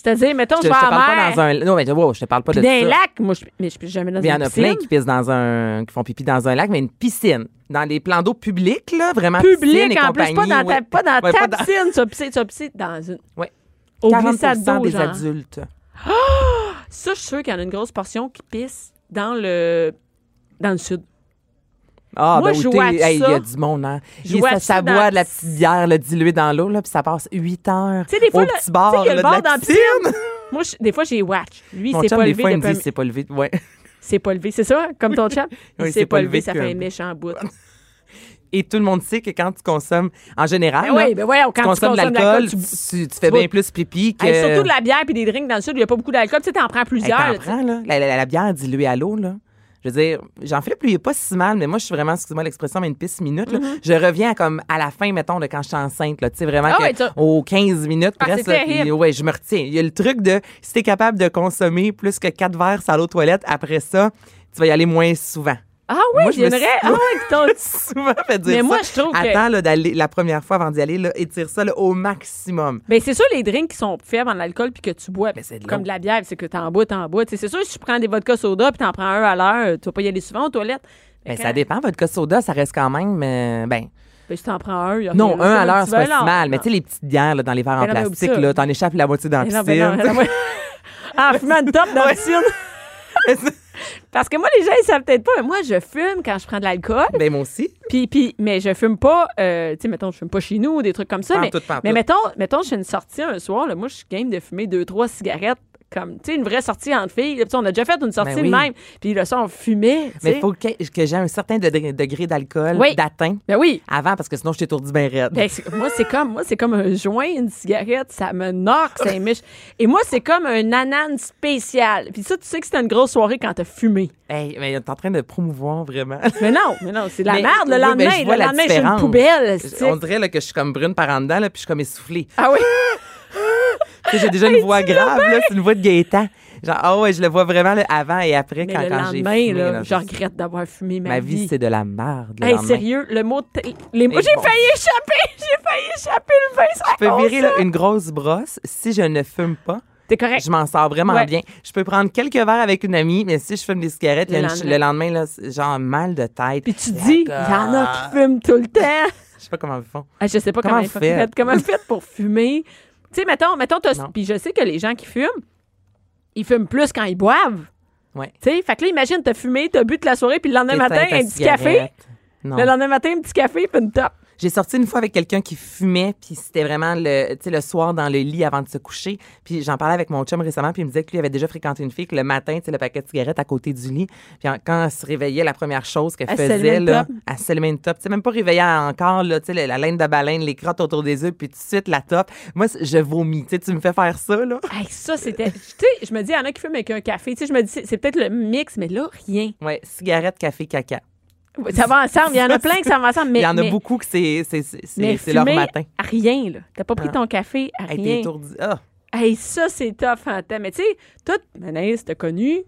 C'est-à-dire, mettons, Je, vais te à la parle mer, pas dans un... Non, mais wow, je te parle pas de dans un ça. lac. Moi, je, mais je pisse jamais dans Il y en une a piscine. plein qui pissent dans un, qui font pipi dans un lac, mais une piscine. Dans les plans d'eau publics, là, vraiment piscine Public, en plus, pas dans ta, pas dans Ouais, ta pas dans- piscine. Tu vas pisser, tu vas pisser dans une... Ouais. Au 40 glissade d'eau, des genre. adultes. Ça, je suis sûre qu'il y en a une grosse portion qui pisse dans le, dans le sud. Ah, Moi, ben, je hey, il y ça. a du monde, hein. Il- ça, ça ça dans- boit de la petite bière là, diluée dans l'eau, là, puis ça passe 8 heures Tu sais, des fois, au petit bar, tu sais, il y a là, le de bar la dans la piscine. [LAUGHS] Moi, je- des fois, j'ai watch. Lui, chum, pas des levé fois, il me dit c'est pas levé. Ouais. [LAUGHS] C'est pas levé, c'est ça? Comme ton chat? Oui, s'est pas levé, ça fait un méchant bout. [LAUGHS] Et tout le monde sait que quand tu consommes, en général, Ben oui, ben ouais, quand tu consommes de de l'alcool, tu, tu- tu fais bien plus pipi que... Hey, surtout de la bière puis des drinks dans le sud, il n'y a pas beaucoup d'alcool. Tu sais, t'en prends Hey, plusieurs. t'en tu sais. prends, là. La, la- la bière diluée à l'eau, là. Je veux dire, j'en fais plus, il est pas si mal, mais moi, je suis vraiment, excuse-moi l'expression, mais une piste minute. là. Je reviens à comme à la fin, mettons, de quand je suis enceinte, là. Tu sais, vraiment, Mm-hmm. Ah que aux 15 minutes, Ah, presque. là, puis, ouais, je me retiens. Il y a le truc de, si t'es capable de consommer plus que 4 verres à l'eau toilette, après ça, tu vas y aller moins souvent. Ah oui, Moi, je j'aimerais. Ah oui, [LAUGHS] [LAUGHS] souvent fait dire Mais ça. moi, je trouve que- Attends, là, d'aller, la première fois avant d'y aller, là, étire ça, là, au maximum. Ben, c'est sûr, les drinks qui sont faibles en alcool puis que tu bois, c'est de comme de la bière, c'est que t'en bois, t'en bois. C'est sûr, si tu prends des vodka soda puis t'en prends un à l'heure, tu vas pas y aller souvent aux toilettes. Ben, quand- ça dépend. Votre soda, ça reste quand même, euh, ben, Ben, si t'en prends un, y a Non, un à l'heure, c'est pas si mal. Mais tu sais, les petites bières là, dans les verres en Ben oublie plastique, là, t'en échappes la moitié dans la Ben ben piscine. ben en [LAUGHS] fumant une top dans la piscine. Parce que moi, les gens, ils savent peut-être pas, mais moi, je fume quand je prends de l'alcool. ben, moi aussi. Puis, puis, mais je fume pas, euh, tu sais, mettons, je fume pas chez nous ou des trucs comme ça. Pas mais, tout, mais mettons, mettons, je fais une sortie un soir, là, moi, je suis game de fumer deux, trois cigarettes. Comme, tu sais, une vraie sortie entre filles. là. On a déjà fait une sortie Ben de même. Puis le soir, on fumait. Mais il faut que, que j'ai un certain degré, degré d'alcool Oui. d'atteint Ben oui. avant, parce que sinon, je t'étourdis bien raide. Ben, moi, c'est comme, moi, c'est comme un joint, une cigarette, ça me knock, ça [LAUGHS] émiche. Et moi, c'est comme un anane spécial. Puis ça, tu sais que c'était une grosse soirée quand t'as fumé. Hey, mais t'es en train de promouvoir vraiment. [LAUGHS] Mais non, mais non, c'est de la Mais- merde. Le oui, lendemain, ben, le la lendemain, suis une poubelle. On dirait là, que je suis comme brune par en dedans, là, puis je suis comme essoufflée. Ah oui? [LAUGHS] J'ai déjà [LAUGHS] une voix grave, là, c'est une voix de Gaétan. Genre, ah ouais, je le vois vraiment là, avant et après Mais quand, le quand j'ai fumé. là, là, je regrette d'avoir fumé ma, Ma vie, c'est de la merde. Hey, sérieux, le mot. de- Les mots. J'ai bon. failli échapper! [LAUGHS] J'ai failli échapper le vin la Je peux virer là, une grosse brosse si je ne fume pas. T'es correct. Je m'en sors vraiment Ouais. bien. Je peux prendre quelques verres avec une amie, mais si je fume des cigarettes, Le le, lendemain. le lendemain, là, genre mal de tête. Puis tu dis, il y en a qui fument tout le [LAUGHS] temps. Je sais pas comment ils font. Ah, je sais pas Comment comment, ils faites? Comment vous faites pour fumer? Tu sais, mettons, mettons puis je sais que les gens qui fument, ils fument plus quand ils boivent. Ouais. Tu sais, fait que là, imagine, t'as fumé, t'as bu toute la soirée, puis le lendemain matin, un petit café. Le lendemain matin, un petit café, puis une top. J'ai sorti une fois avec quelqu'un qui fumait, puis c'était vraiment le, le soir dans le lit avant de se coucher. Puis j'en parlais avec mon chum récemment, puis il me disait que lui avait déjà fréquenté une fille que le matin, le paquet de cigarettes à côté du lit. Puis quand elle se réveillait, la première chose qu'elle faisait, là, top. elle se une top. Tu sais, même pas réveillée encore, là, la, la laine de baleine, les crottes autour des yeux, puis tout de suite la top. Moi, je vomis. Tu sais, tu me fais faire ça, là. Hey, ça, c'était. tu sais, je me dis, il y en a qui fument avec un café. Tu sais, je me dis, c'est- c'est peut-être le mix, mais là, rien. Ouais, cigarette, café, caca. Ça va ensemble. Il y en a plein que ça va ensemble. Mais, Il y en a mais- beaucoup que c'est c'est- leur matin. à rien, là. T'as pas pris Ah. ton café à Hey, rien. étourdi. Ah. Hey, ça, c'est tough en temps. Mais tu sais, toi, Anaïs, t'as connu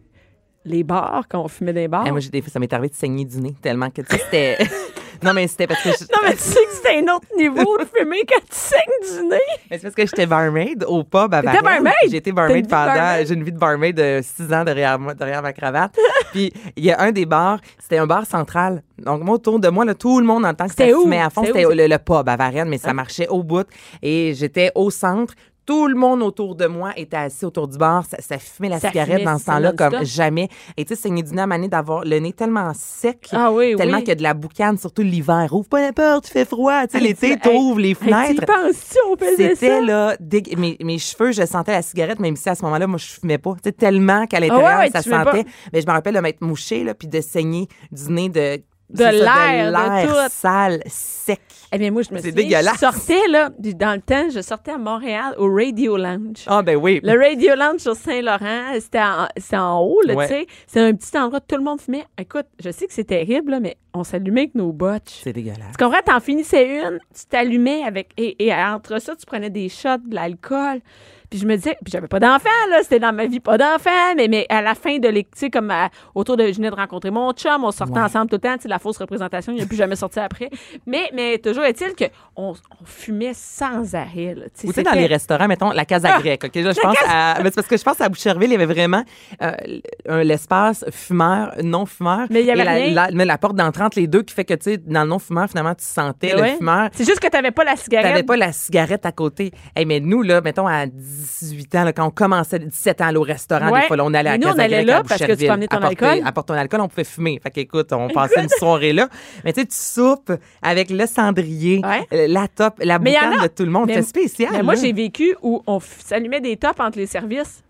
les bars, quand on fumait des bars? Hey, moi, j'ai des fois, ça m'est arrivé de saigner du nez tellement que c'était. [LAUGHS] non, mais c'était parce que. je- [LAUGHS] non, mais tu sais que c'était un autre niveau de fumer quand tu saignes du nez. Mais c'est parce que j'étais barmaid au pub à T'étais barmaid? Vie barmaid pendant. J'ai une vie de barmaid de six ans derrière, moi, derrière ma cravate. [LAUGHS] Puis il y a un des bars, c'était un bar central. Donc moi, autour de moi, là, tout le monde en tant que ça C'était où? à fond. C'était le, le pub à Varennes, mais ça marchait au bout. Et j'étais au centre. Tout le monde autour de moi était assis autour du bar. Ça, ça fumait la Ça cigarette fumait, dans ce c'est temps-là comme jamais. Et tu sais, saigner du nez à maner d'avoir le nez tellement sec. Ah oui, Tellement oui. qu'il y a de la boucane, surtout l'hiver. Ouvre pas la porte, il fait froid. Tu sais, l'été, tu- t'ouvres les tu fenêtres. penses-tu, on faisait C'était là, mes, mes cheveux, je sentais la cigarette, même si à ce moment-là, moi, je fumais pas. Tu sais, tellement qu'à l'intérieur, Ah ouais, ouais, ça tu sentait. pas. Mais je me rappelle de m'être mouché, là, puis de saigner du nez de de l'air, de tout. sale, sec. Eh bien, moi, je me souviens, dégueulasse. je sortais, là, dans le temps, je sortais à Montréal au Radio Lounge. Ah, ben oui. Le Radio Lounge sur Saint-Laurent, c'était en, en haut, là, Ouais. tu sais. C'est un petit endroit où tout le monde fumait. Écoute, je sais que c'est terrible, là, mais on s'allumait avec nos botches. C'est dégueulasse. Tu comprends? T'en finissais une, tu t'allumais avec. Et, et entre ça, tu prenais des shots, de l'alcool. Puis je me disais, puis j'avais pas d'enfant, là, c'était dans ma vie, pas d'enfant, mais, mais à la fin de l'école, tu sais, comme à- autour de, je venais de rencontrer mon chum, on sortait Ouais. ensemble tout le temps, tu sais, la fausse représentation, il n'a plus jamais sorti après. Mais, mais toujours est-il qu'on on fumait sans arrêt, là. Tu sais, dans les restaurants, mettons, la Casa Ah! Grecque. OK, là, je pense à. mais parce que je pense à Boucherville, il y avait vraiment euh, l'espace fumeur, non-fumeur. Mais il y avait la, rien. la- mais la porte d'entrée entre les deux qui fait que, tu sais, dans le non-fumeur, finalement, tu sentais le fumeur. C'est juste que t'avais pas la cigarette. T'avais pas la cigarette à côté. Hey, mais nous, là, mettons, à 18 ans, là, quand on commençait, 17 ans, aller au restaurant, Ouais. des fois, là, on allait à nous, on allait là à parce que tu Boucherville. peux amener ton Apporter- alcool. Ton alcool, on pouvait fumer. Fait qu'écoute, on [LAUGHS] passait une soirée là. Mais tu sais, tu soupes avec le cendrier, Ouais. euh, la top, la boucane de tout le monde. C'était spécial. Mais moi, j'ai vécu où on s'allumait des tops entre les services.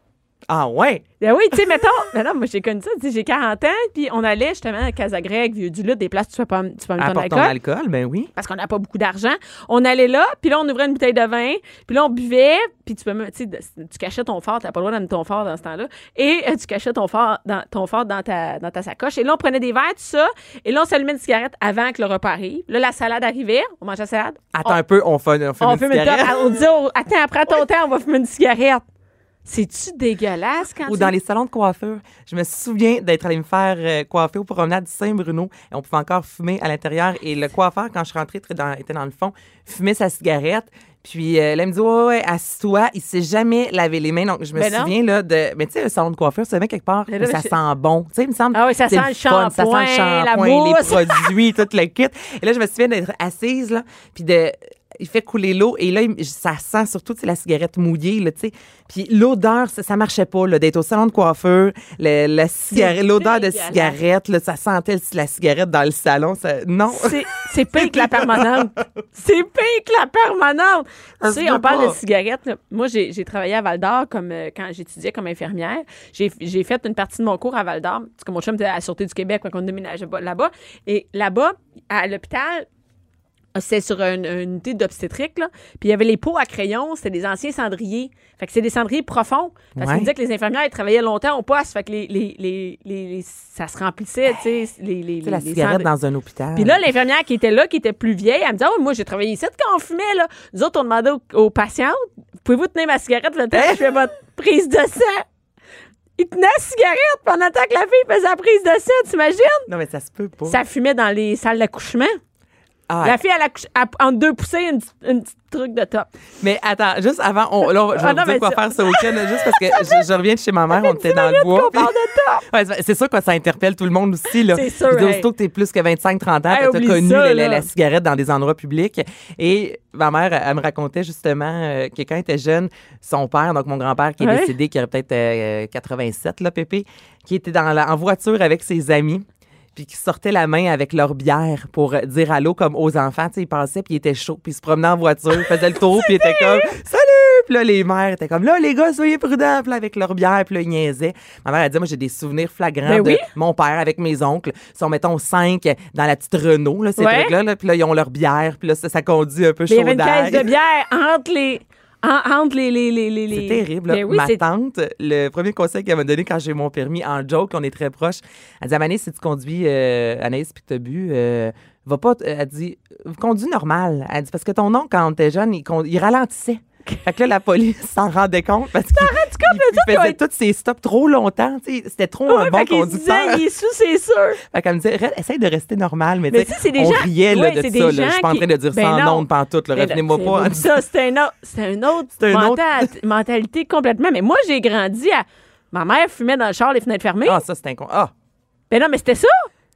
Ah ouais? Ben oui, tu sais, mettons, [LAUGHS] non, moi j'ai connu ça, tu sais, j'ai 40 ans, puis on allait justement à Casagrec, Vieux du Lutte, des places tu peux pas, tu peux amener ton alcool, ben oui. parce qu'on n'a pas beaucoup d'argent. On allait là, puis là, on ouvrait une bouteille de vin, puis là, on buvait, puis tu peux, me- tu tu cachais ton fort, t'as pas le droit d'amener ton fort dans ce temps-là, et euh, tu cachais ton fort dans, ton fort dans ta, dans ta sacoche, et là, on prenait des verres, tout ça, et là, on s'allumait une cigarette avant que le repas arrive. Là, la salade arrivait, on mangeait la salade. Attends un peu, on fait, on fait On une fume une cigarette. top. On dit, oh, attends, après ton [LAUGHS] temps, on va fumer une cigarette. C'est-tu dégueulasse quand Ou tu... dans les salons de coiffure. Je me souviens d'être allé me faire euh, coiffer au promenade Saint-Bruno et on pouvait encore fumer à l'intérieur. Et le coiffeur, quand je suis rentrée, était dans, était dans le fond, fumait sa cigarette. Puis euh, là, il me dit Ouais, ouais, assis-toi. Il s'est jamais lavé les mains. Donc, je me Ben non. souviens là, de. Mais tu sais, un salon de coiffure, c'est bien quelque part, Mais là, ça je- sent bon. Tu sais, il me semble. Ah oui, ça c'est sent le fun, Ça sent shampoing, le la shampoing, les mousse. produits, tout le kit. Et là, je me souviens d'être assise, là, puis de. Il fait couler l'eau et là, il- ça sent surtout la cigarette mouillée, là, tu sais. Puis l'odeur, ça, ça marchait pas, là, d'être au salon de coiffeur, cigarette, l'odeur de cigarette, là, ça sentait la cigarette dans le salon. Ça, non. C'est, c'est pire que la permanente. C'est pire que la permanente. Tu sais, on parle pas. de cigarettes. là. Moi, j'ai, travaillé à Val d'Or comme, euh, quand j'étudiais comme infirmière. J'ai, j'ai fait une partie de mon cours à Val d'Or. Parce que mon chum était à la Sûreté du Québec quand on déménageait ba- là-bas. Et là-bas, à l'hôpital, c'était sur une, une unité d'obstétrique, là. Puis il y avait les pots à crayon, c'était des anciens cendriers. Fait que c'est des cendriers profonds. Parce Ouais. qu'ils disaient que les infirmières, elles travaillaient longtemps au poste. Fait que les, les, les, les- les- ça se remplissait, tu sais, les, la cigarette dans un hôpital. Puis là, l'infirmière qui était là, qui était plus vieille, elle me dit Ah oui, moi, j'ai travaillé ici quand on fumait. Là. Nous autres, on demandait aux, aux patientes Pouvez-vous tenir ma cigarette le temps que je fais votre prise de sang? Il tenait la cigarette pendant que la fille faisait la prise de sang, t'imagines? Non, mais ça se peut pas. Ça fumait dans les salles d'accouchement. Ah, La fille, elle accouche à- entre deux poussées, une, une petite truc de top. Mais attends, juste avant, on, là, on- je vais Ah vous dire quoi faire ce week-end, juste parce que [LAUGHS] je, je reviens de chez ma mère, on était dans le bois. On parle de top. [LAUGHS] Ouais, c'est- sûr que ça interpelle tout le monde aussi. Là. C'est sûr, hey. Aussitôt que tu es plus que 25-30 ans, Hey, tu as oublie connu ça, la, la- là. la cigarette dans des endroits publics. Et ma mère, elle me racontait justement euh, que quand elle était jeune, son père, donc mon grand-père qui est Ouais. décédé, qui aurait peut-être euh, 87, là, Pépé, qui était dans la- en voiture avec ses amis puis qui sortaient la main avec leur bière pour euh, dire allô comme aux enfants. Tu sais, ils passaient, puis ils étaient chauds, puis ils se promenaient en voiture, ils faisaient le tour, [LAUGHS] puis ils étaient comme « Salut! » Puis là, les mères étaient comme « Là, les gars, soyez prudents! » Puis là, avec leur bière, puis là, ils niaisaient. Ma mère, elle dit « Moi, j'ai des souvenirs flagrants Ben de oui. mon père avec mes oncles. Ils sont, mettons, cinq dans la petite Renault, là, ces Ouais. trucs-là. Là, puis là, ils ont leur bière, puis là, ça, ça conduit un peu Mais il y avait chaud une caisse de bière entre les. En- entre les. les, les, les, c'est terrible. là. Ben oui, Ma tante, le premier conseil qu'elle m'a donné quand j'ai eu mon permis, en joke, on est très proches, elle dit Amanis, si tu conduis, euh, Anaïs, puis que tu as bu, euh, va pas. Elle dit conduis normal. Elle dit parce que ton oncle, quand t'es jeune, il ralentissait. [LAUGHS] Fait que là, la police s'en rendait compte parce qu'il il- il faisait tous ses stops trop longtemps. tu sais, C'était trop un bon fait conducteur. disait, il est sous, c'est sûr. [LAUGHS] Fait qu'elle me disait, essaye de rester normal. Mais, Mais tu sais, on gens- riait là, ouais, de ça. là. Je suis pas en train de dire Ben sans ondes pantoute. Revenez-moi pas. Ça, c'est un autre, [LAUGHS] autre mentalité complètement. Mais moi, j'ai grandi à. Ma mère fumait dans le char, les fenêtres fermées. Ah, ça, c'est incon... Ah! Ben non, mais c'était ça.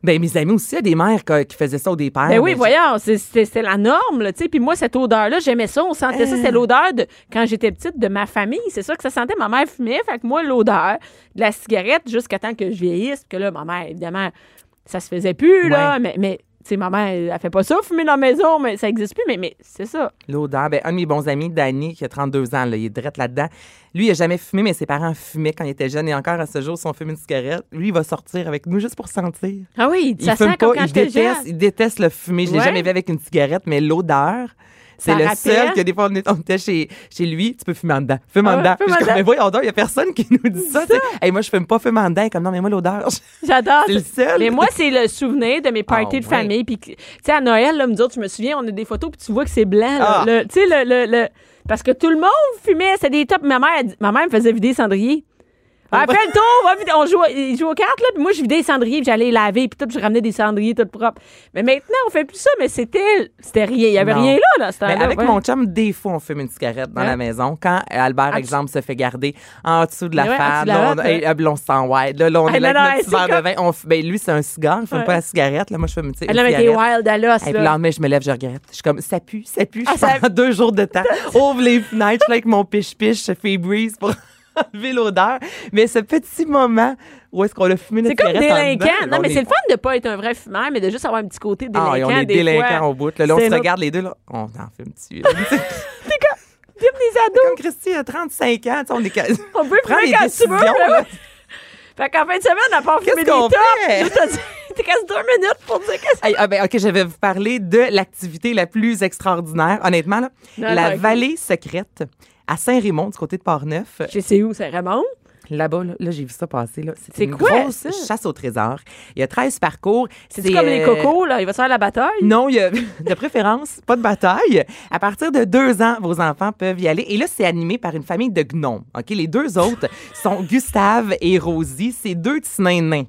Ben, mes amis aussi, il y a des mères qui faisaient ça au départ. Ben oui, mais voyons, c'est- la norme, tu sais. Puis moi, cette odeur-là, j'aimais ça. On sentait ça. C'était l'odeur de, quand j'étais petite, de ma famille. C'est ça que ça sentait. Ma mère fumait. Fait que moi, l'odeur de la cigarette, jusqu'à temps que je vieillisse. Puis que là, ma mère, évidemment, ça se faisait plus, là. Ouais. Mais, mais sais, maman, elle, elle fait pas ça, fumer dans la maison, mais ça existe plus, mais, mais c'est ça. L'odeur. Ben, un de mes bons amis, Danny, qui a 32 ans, là, il est direct là-dedans. Lui, il a jamais fumé, mais ses parents fumaient quand il était jeune. Et encore à ce jour, si on fume une cigarette, lui, il va sortir avec nous juste pour sentir. Ah oui, Il ça fume sent comme pas, quand il déteste, il déteste le fumer. Je l'ai Ouais. jamais vu avec une cigarette, mais l'odeur, c'est Ça le rappelle? seul que des fois, on, est- on était chez, chez lui, tu peux fumer en dedans. Fume Ah en ouais, dedans. Puis je comme, mais voyons donc, il y a personne qui nous dit ça. sais. Hey, moi, je fume pas, fume en dedans. Comme, non, mais moi, l'odeur, [LAUGHS] J'adore. c'est le seul. Mais moi, c'est le souvenir de mes parties Ah, de ouais. famille. Puis, tu sais, à Noël, là, me dire, tu me souviens, on a des photos, puis tu vois que c'est blanc. Ah. Tu sais, le, le, le- Parce que tout le monde fumait, c'était des tops. Ma mère, elle ma mère me faisait vider les cendriers. Ah, le tour, on va vider- on joue, aux cartes, là, puis moi, je vidais les cendriers, puis j'allais les laver, puis tout, puis je ramenais des cendriers tout propres. Mais maintenant, on fait plus ça, mais c'était, c'était rien. Il y avait Non. rien là, dans ce Mais temps-là. avec ouais. mon chum, des fois, on fume une cigarette dans la maison. Quand Albert, Ah, tu- exemple, se fait garder en dessous de la Mais ouais, femme, là, on, là, se sent. Là, là, on Ah, est là avec notre verre de vin. Ben, lui, c'est un cigare. Il fume pas la cigarette. Là, moi, je fume une, Ah, là, mais t'es wild à l'os, Et puis là. lendemain, je me lève, je regrette. Je suis comme, ça pue, ça pue. Ah, je deux jours de temps. [LAUGHS] Ouvre les fenêtres, là avec mon piche-piche, je fais breeze pour [LAUGHS] enlever l'odeur. Mais ce petit moment où est-ce qu'on a fumé C'est notre comme cigarette en délinquant. dedans, Non, on mais est- c'est le fun de pas être un vrai fumeur, mais de juste avoir un petit côté délinquant. Ah, et on est des délinquants fois. au bout. Là, Là, on C'est se notre- regarde les deux. Là. On en fume dessus. là. [LAUGHS] Tu sais, Comme des ados. Comme Christy a 35 ans, on est. On peut les quand tu veux. [LAUGHS] Fait qu'en fin de semaine, à part fumer Qu'est-ce des tops, fait? t'es quasi deux minutes pour dire que c'est... Ah ben, OK, je vais vous parler de l'activité la plus extraordinaire. Honnêtement, là, Non, la non, vallée secrète à Saint-Raymond, du côté de Port-Neuf. Je sais où, c'est Raymond. Là-bas, là, là, j'ai vu ça passer. là. C'est C'est une quoi, grosse ça? chasse au trésor. Il y a 13 parcours. C'est comme les euh, cocos, là? Il va se faire la bataille? Non, il y a [LAUGHS] de préférence, pas de bataille. À partir de deux ans, vos enfants peuvent y aller. Et là, c'est animé par une famille de gnomes. OK? Les deux autres [LAUGHS] sont Gustave et Rosie. C'est deux petits nains nains.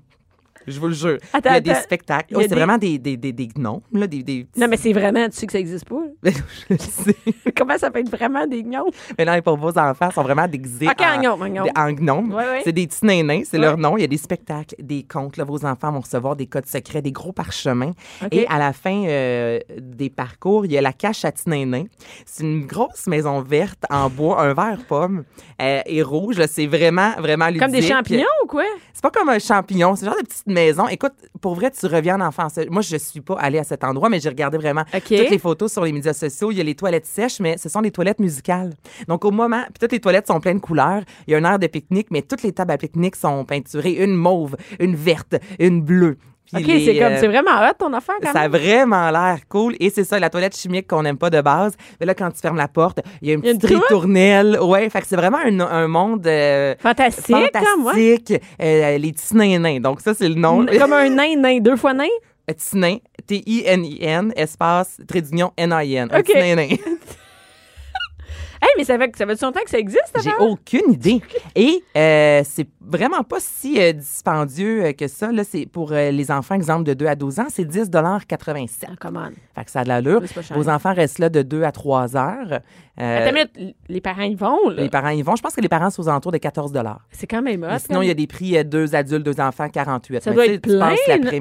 Je vous le jure. Attends, il y a des attends. spectacles. Oh, c'est des- vraiment des, des, des, des gnomes, là, des, des petits- Non, mais c'est vraiment, tu sais que ça existe pas. Je le sais. [LAUGHS] Comment ça peut être vraiment des gnomes? Mais non, pour vos enfants, sont vraiment déguisés Ok, en gnome, gnome. en gnome. Ouais. C'est des petits nains, c'est leur nom. Il y a des spectacles, des contes. Là, vos enfants vont recevoir des codes secrets, des gros parchemins. Et à la fin euh, des parcours, il y a la cache à petits nains. C'est une grosse maison verte en bois, un vert pomme euh, et rouge. C'est vraiment, vraiment ludique. Comme des champignons ou quoi? C'est pas comme un champignon, c'est genre de petite maison. Écoute, pour vrai, tu reviens en enfance. Moi, je suis pas allée à cet endroit, mais j'ai regardé vraiment toutes les photos sur les médias sociaux. Il y a les toilettes sèches, mais ce sont des toilettes musicales. Donc, au moment, puis toutes les toilettes sont pleines de couleurs. Il y a un air de pique-nique, mais toutes les tables à pique-nique sont peinturées. Une mauve, une verte, une bleue. Puis OK, les, c'est comme, euh, c'est vraiment hot ton affaire quand ça a même. vraiment l'air cool. Et c'est ça, la toilette chimique qu'on n'aime pas de base. Mais là, quand tu fermes la porte, il y a une petite tour? ritournelle. Ouais, fait que c'est vraiment un, un monde euh, Fantastique, ouais. fantastique. Euh, les petits nains nains. Donc, ça, c'est le nom. Comme un nain, nain, deux fois nain? Nain, T-I-N-I-N, espace, trait d'union, N-I-N. Un [LAUGHS] Hey, mais ça fait, ça fait longtemps que ça existe, J'ai aucune idée. Et euh, c'est vraiment pas si euh, dispendieux euh, que ça. Là, c'est pour euh, les enfants, exemple, de 2 à 12 ans, c'est 10,87 Ah, come on. Fait que ça a de l'allure. Vos enfants restent là de 2 à 3 heures. Attends les parents, ils vont, là? les parents y vont. Je pense que les parents sont aux alentours de 14 C'est quand même hot. Sinon, il y a des prix deux adultes, deux enfants, 48 Ça Mais doit être plein,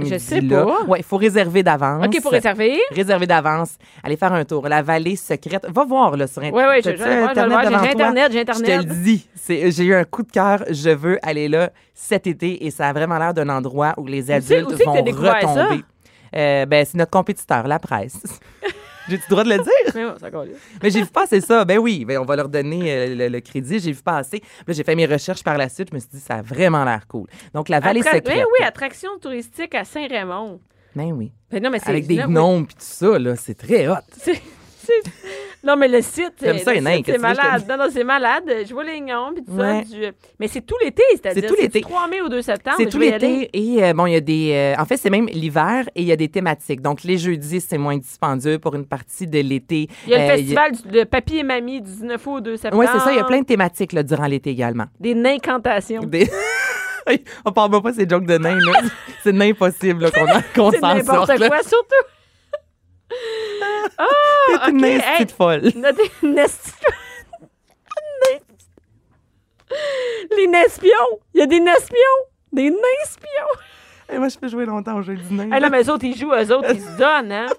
je sais là. pas. Ouais, il faut réserver d'avance. OK, pour réserver. Réserver d'avance. Allez faire un tour. La vallée secrète. Va voir là, sur Oui, oui, je, Internet. J'ai? Internet, j'ai Je te Internet. le dis, j'ai eu un coup de cœur. Je veux aller là cet été et ça a vraiment l'air d'un endroit où les adultes où vont retomber. Euh, ben, c'est notre compétiteur, la presse. [LAUGHS] J'ai-tu le droit de le dire? Mais bon. Mais j'ai vu passer ça. Ben oui, ben on va leur donner euh, le, le crédit. J'ai vu passer. Là, j'ai fait mes recherches par la suite. Je me suis dit, ça a vraiment l'air cool. Donc, la vallée Attra- secrète. Ben oui, attraction touristique à Saint-Raymond. Ben oui. Ben non, mais c'est Avec des oui. gnomes puis tout ça, là, c'est très hot. C'est- Non, mais le site, euh, ça, le site, c'est malade. Non, non, c'est malade. Je vois les gnomes puis tout Ouais. ça. du- Mais c'est tout l'été, c'est-à-dire. C'est tout l'été. du 3 mai au 2 septembre. C'est tout l'été et euh, bon, il y a des. euh, en fait, c'est même l'hiver et il y a des thématiques. Donc, les jeudis, c'est moins dispendieux pour une partie de l'été. Il y a le Euh, festival du- de Papy et Mamie du 19 août au 2 septembre. Oui, c'est ça. Il y a plein de thématiques là, durant l'été également. Des nincantations. Des... [LAUGHS] On parle pas ces jokes de nains, là. [LAUGHS] C'est impossible qu'on [LAUGHS] qu'on C'est n'importe sorte. là. quoi, surtout. Ah, C'est une OK, naine hey, folle. Nesti- Les nespions. Il y a des nespions. Des nespions. Hey, moi, je peux jouer longtemps au jeu du nain. Hey, là, mais eux autres, ils jouent, eux autres, ils se donnent, hein? [LAUGHS]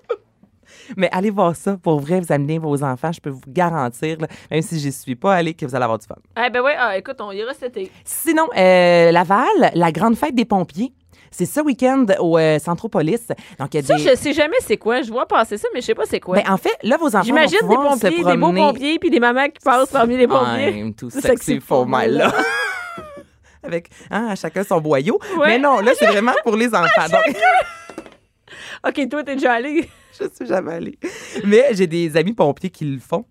Mais allez voir ça. Pour vrai, vous amenez vos enfants. Je peux vous garantir, là, même si j'y suis pas allé, que vous allez avoir du fun. Eh ben ouais, ah, écoute, on ira cet été. Sinon, euh, Laval, la grande fête des pompiers. C'est ce week-end au euh, Centropolis. Donc, il y a Ça, des... je sais jamais c'est quoi. Je vois passer ça, mais je sais pas c'est quoi. Ben, en fait, là, vos enfants J'imagine vont des pouvoir se pompiers, des beaux promener. pompiers, puis des mamans qui passent parmi les pompiers. I'm too sexy for my love. Avec hein, à chacun son boyau. Ouais. Mais non, là, c'est vraiment pour les [LAUGHS] enfants. Donc, [LAUGHS] OK, toi, t'es déjà allé? je suis jamais allée. Mais j'ai des amis pompiers qui le font.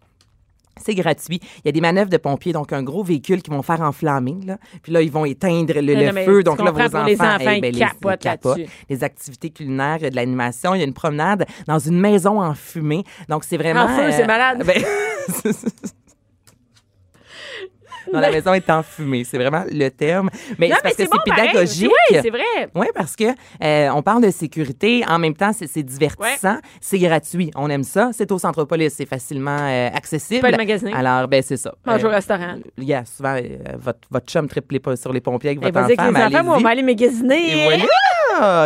C'est gratuit. Il y a des manœuvres de pompiers, donc un gros véhicule qui vont faire enflammer. Là. Puis là, ils vont éteindre le, feu. Donc là, vos enfants, les enfants, eh ils ben, les- capotent ils capotent. Des activités culinaires, de l'animation, il y a une promenade dans une maison en fumée. Donc c'est vraiment... En feu, c'est malade. [LAUGHS] ben, non, la maison est en fumée. C'est vraiment le terme. Mais c'est parce que c'est pédagogique. Oui, c'est vrai. Oui, parce que euh, on parle de sécurité, en même temps, c'est divertissant, c'est gratuit. On aime ça. C'est au Centropolis, c'est facilement euh, accessible. Tu peux aller magasiner. Alors, ben c'est ça. Manger au Euh, restaurant. Il y a souvent votre, votre chum triple pas sur les pompiers avec Et votre vas-y avec enfant. les enfants, on va aller magasiner.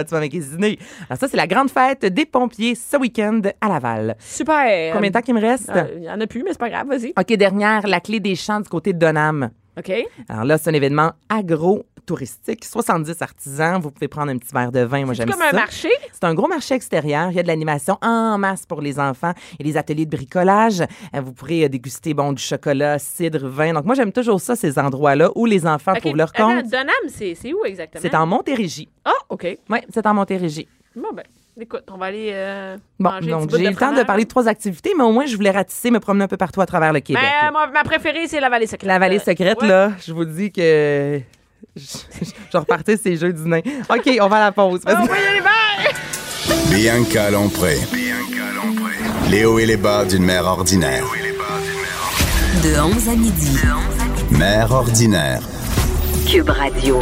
Tu vas magasiner. Alors ça, c'est la grande fête des pompiers ce week-end à Laval. Super. Combien de temps qu'il me reste? Euh, Il y en a plus, mais c'est pas grave, vas-y. OK, dernière, la clé des champs du côté de Donham. OK. Alors là, c'est un événement agro-touristique. 70 artisans. Vous pouvez prendre un petit verre de vin. Moi, C'est j'aime comme ça. un marché? C'est un gros marché extérieur. Il y a de l'animation en masse pour les enfants. A des ateliers de bricolage. Euh, Vous pourrez euh, déguster bon, du chocolat, cidre, vin. Donc, moi, j'aime toujours ça, ces endroits-là où les enfants OK. trouvent leur compte. Donham, c'est c'est où exactement? C'est en Montérégie. Ah, OK. Oui, c'est en Montérégie. Bon, ben, écoute, on va aller euh, Bon, manger donc j'ai eu le temps de parler de trois activités, mais au moins, je voulais ratisser, me promener un peu partout à travers le Québec. Ben, là. moi, ma préférée, c'est la vallée secrète. La vallée secrète, Ouais. là, je vous dis que. Je, repartais ces jeux du nain. OK, on va à la pause. Ah, Vas-y. oui, les verts! Bianca Lompré. Les hauts et les bas d'une mère ordinaire. De 11 à midi. Mère ordinaire. Cube Radio.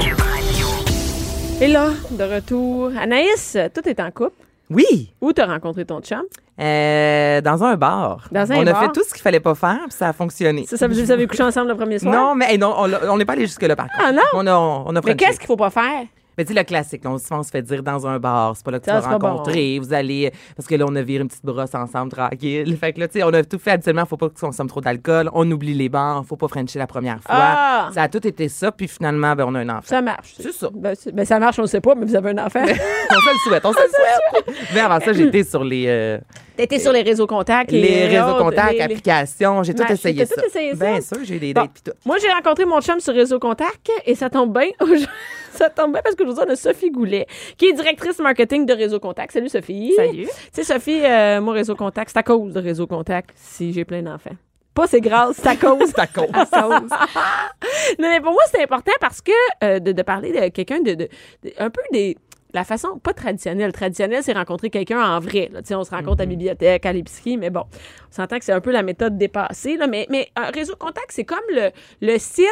Et là, de retour. Anaïs, tout est en couple. Oui, Où t'as rencontré ton chum? euh, dans un bar. Dans un on bar? a fait tout ce qu'il fallait pas faire, puis ça a fonctionné. Ça, ça vous avez couché ensemble le premier soir? Non, mais hey, non, on n'est pas allé jusque-là, par contre. Ah, non? On a, on a Mais qu'est-ce qu'il faut pas faire? Mais dis le classique, là, on, souvent, on se fait dire dans un bar, c'est pas là que tu Ça, vas bon. rencontrer, vous allez, parce que là, on a viré une petite brosse ensemble, tranquille. [LAUGHS] Fait que là, tu sais, on a tout fait habituellement, faut pas qu'on consomme trop d'alcool, on oublie les bars, faut pas frencher la première fois. Ah! Ça a tout été ça, puis finalement, ben, on a un enfant. Ça marche. C'est ça. Ben, ben, ça marche, on ne sait pas, mais vous avez un enfant. [LAUGHS] on se le souhaite, on se le [LAUGHS] souhaite. Mais avant ça, j'étais sur les, euh, T'étais sur les réseaux contacts. les réseaux autres, contacts, les- applications, j'ai tout essayé ça. tout essayé ça? Bien sûr, j'ai des Bon. dates tout. Moi, j'ai rencontré mon chum sur Réseau Contact et ça tombe bien. Ça tombe bien parce que aujourd'hui, on a Sophie Goulet, qui est directrice marketing de Réseau Contact. Salut, Sophie. Salut. Tu sais, Sophie, euh, moi, Réseau Contact, c'est à cause de Réseau Contact si j'ai plein d'enfants. Pas c'est grâce, c'est à cause. C'est à cause. [LAUGHS] [LAUGHS] non, mais pour moi, c'est important parce que euh, de, de parler de quelqu'un de, de- de- un peu des la façon pas traditionnelle. Traditionnelle, c'est rencontrer quelqu'un en vrai. Là. Tu sais, On se rencontre à la bibliothèque, à l'épicerie, mais bon, on s'entend que c'est un peu la méthode dépassée. Là, mais, mais un réseau contact, c'est comme le, le site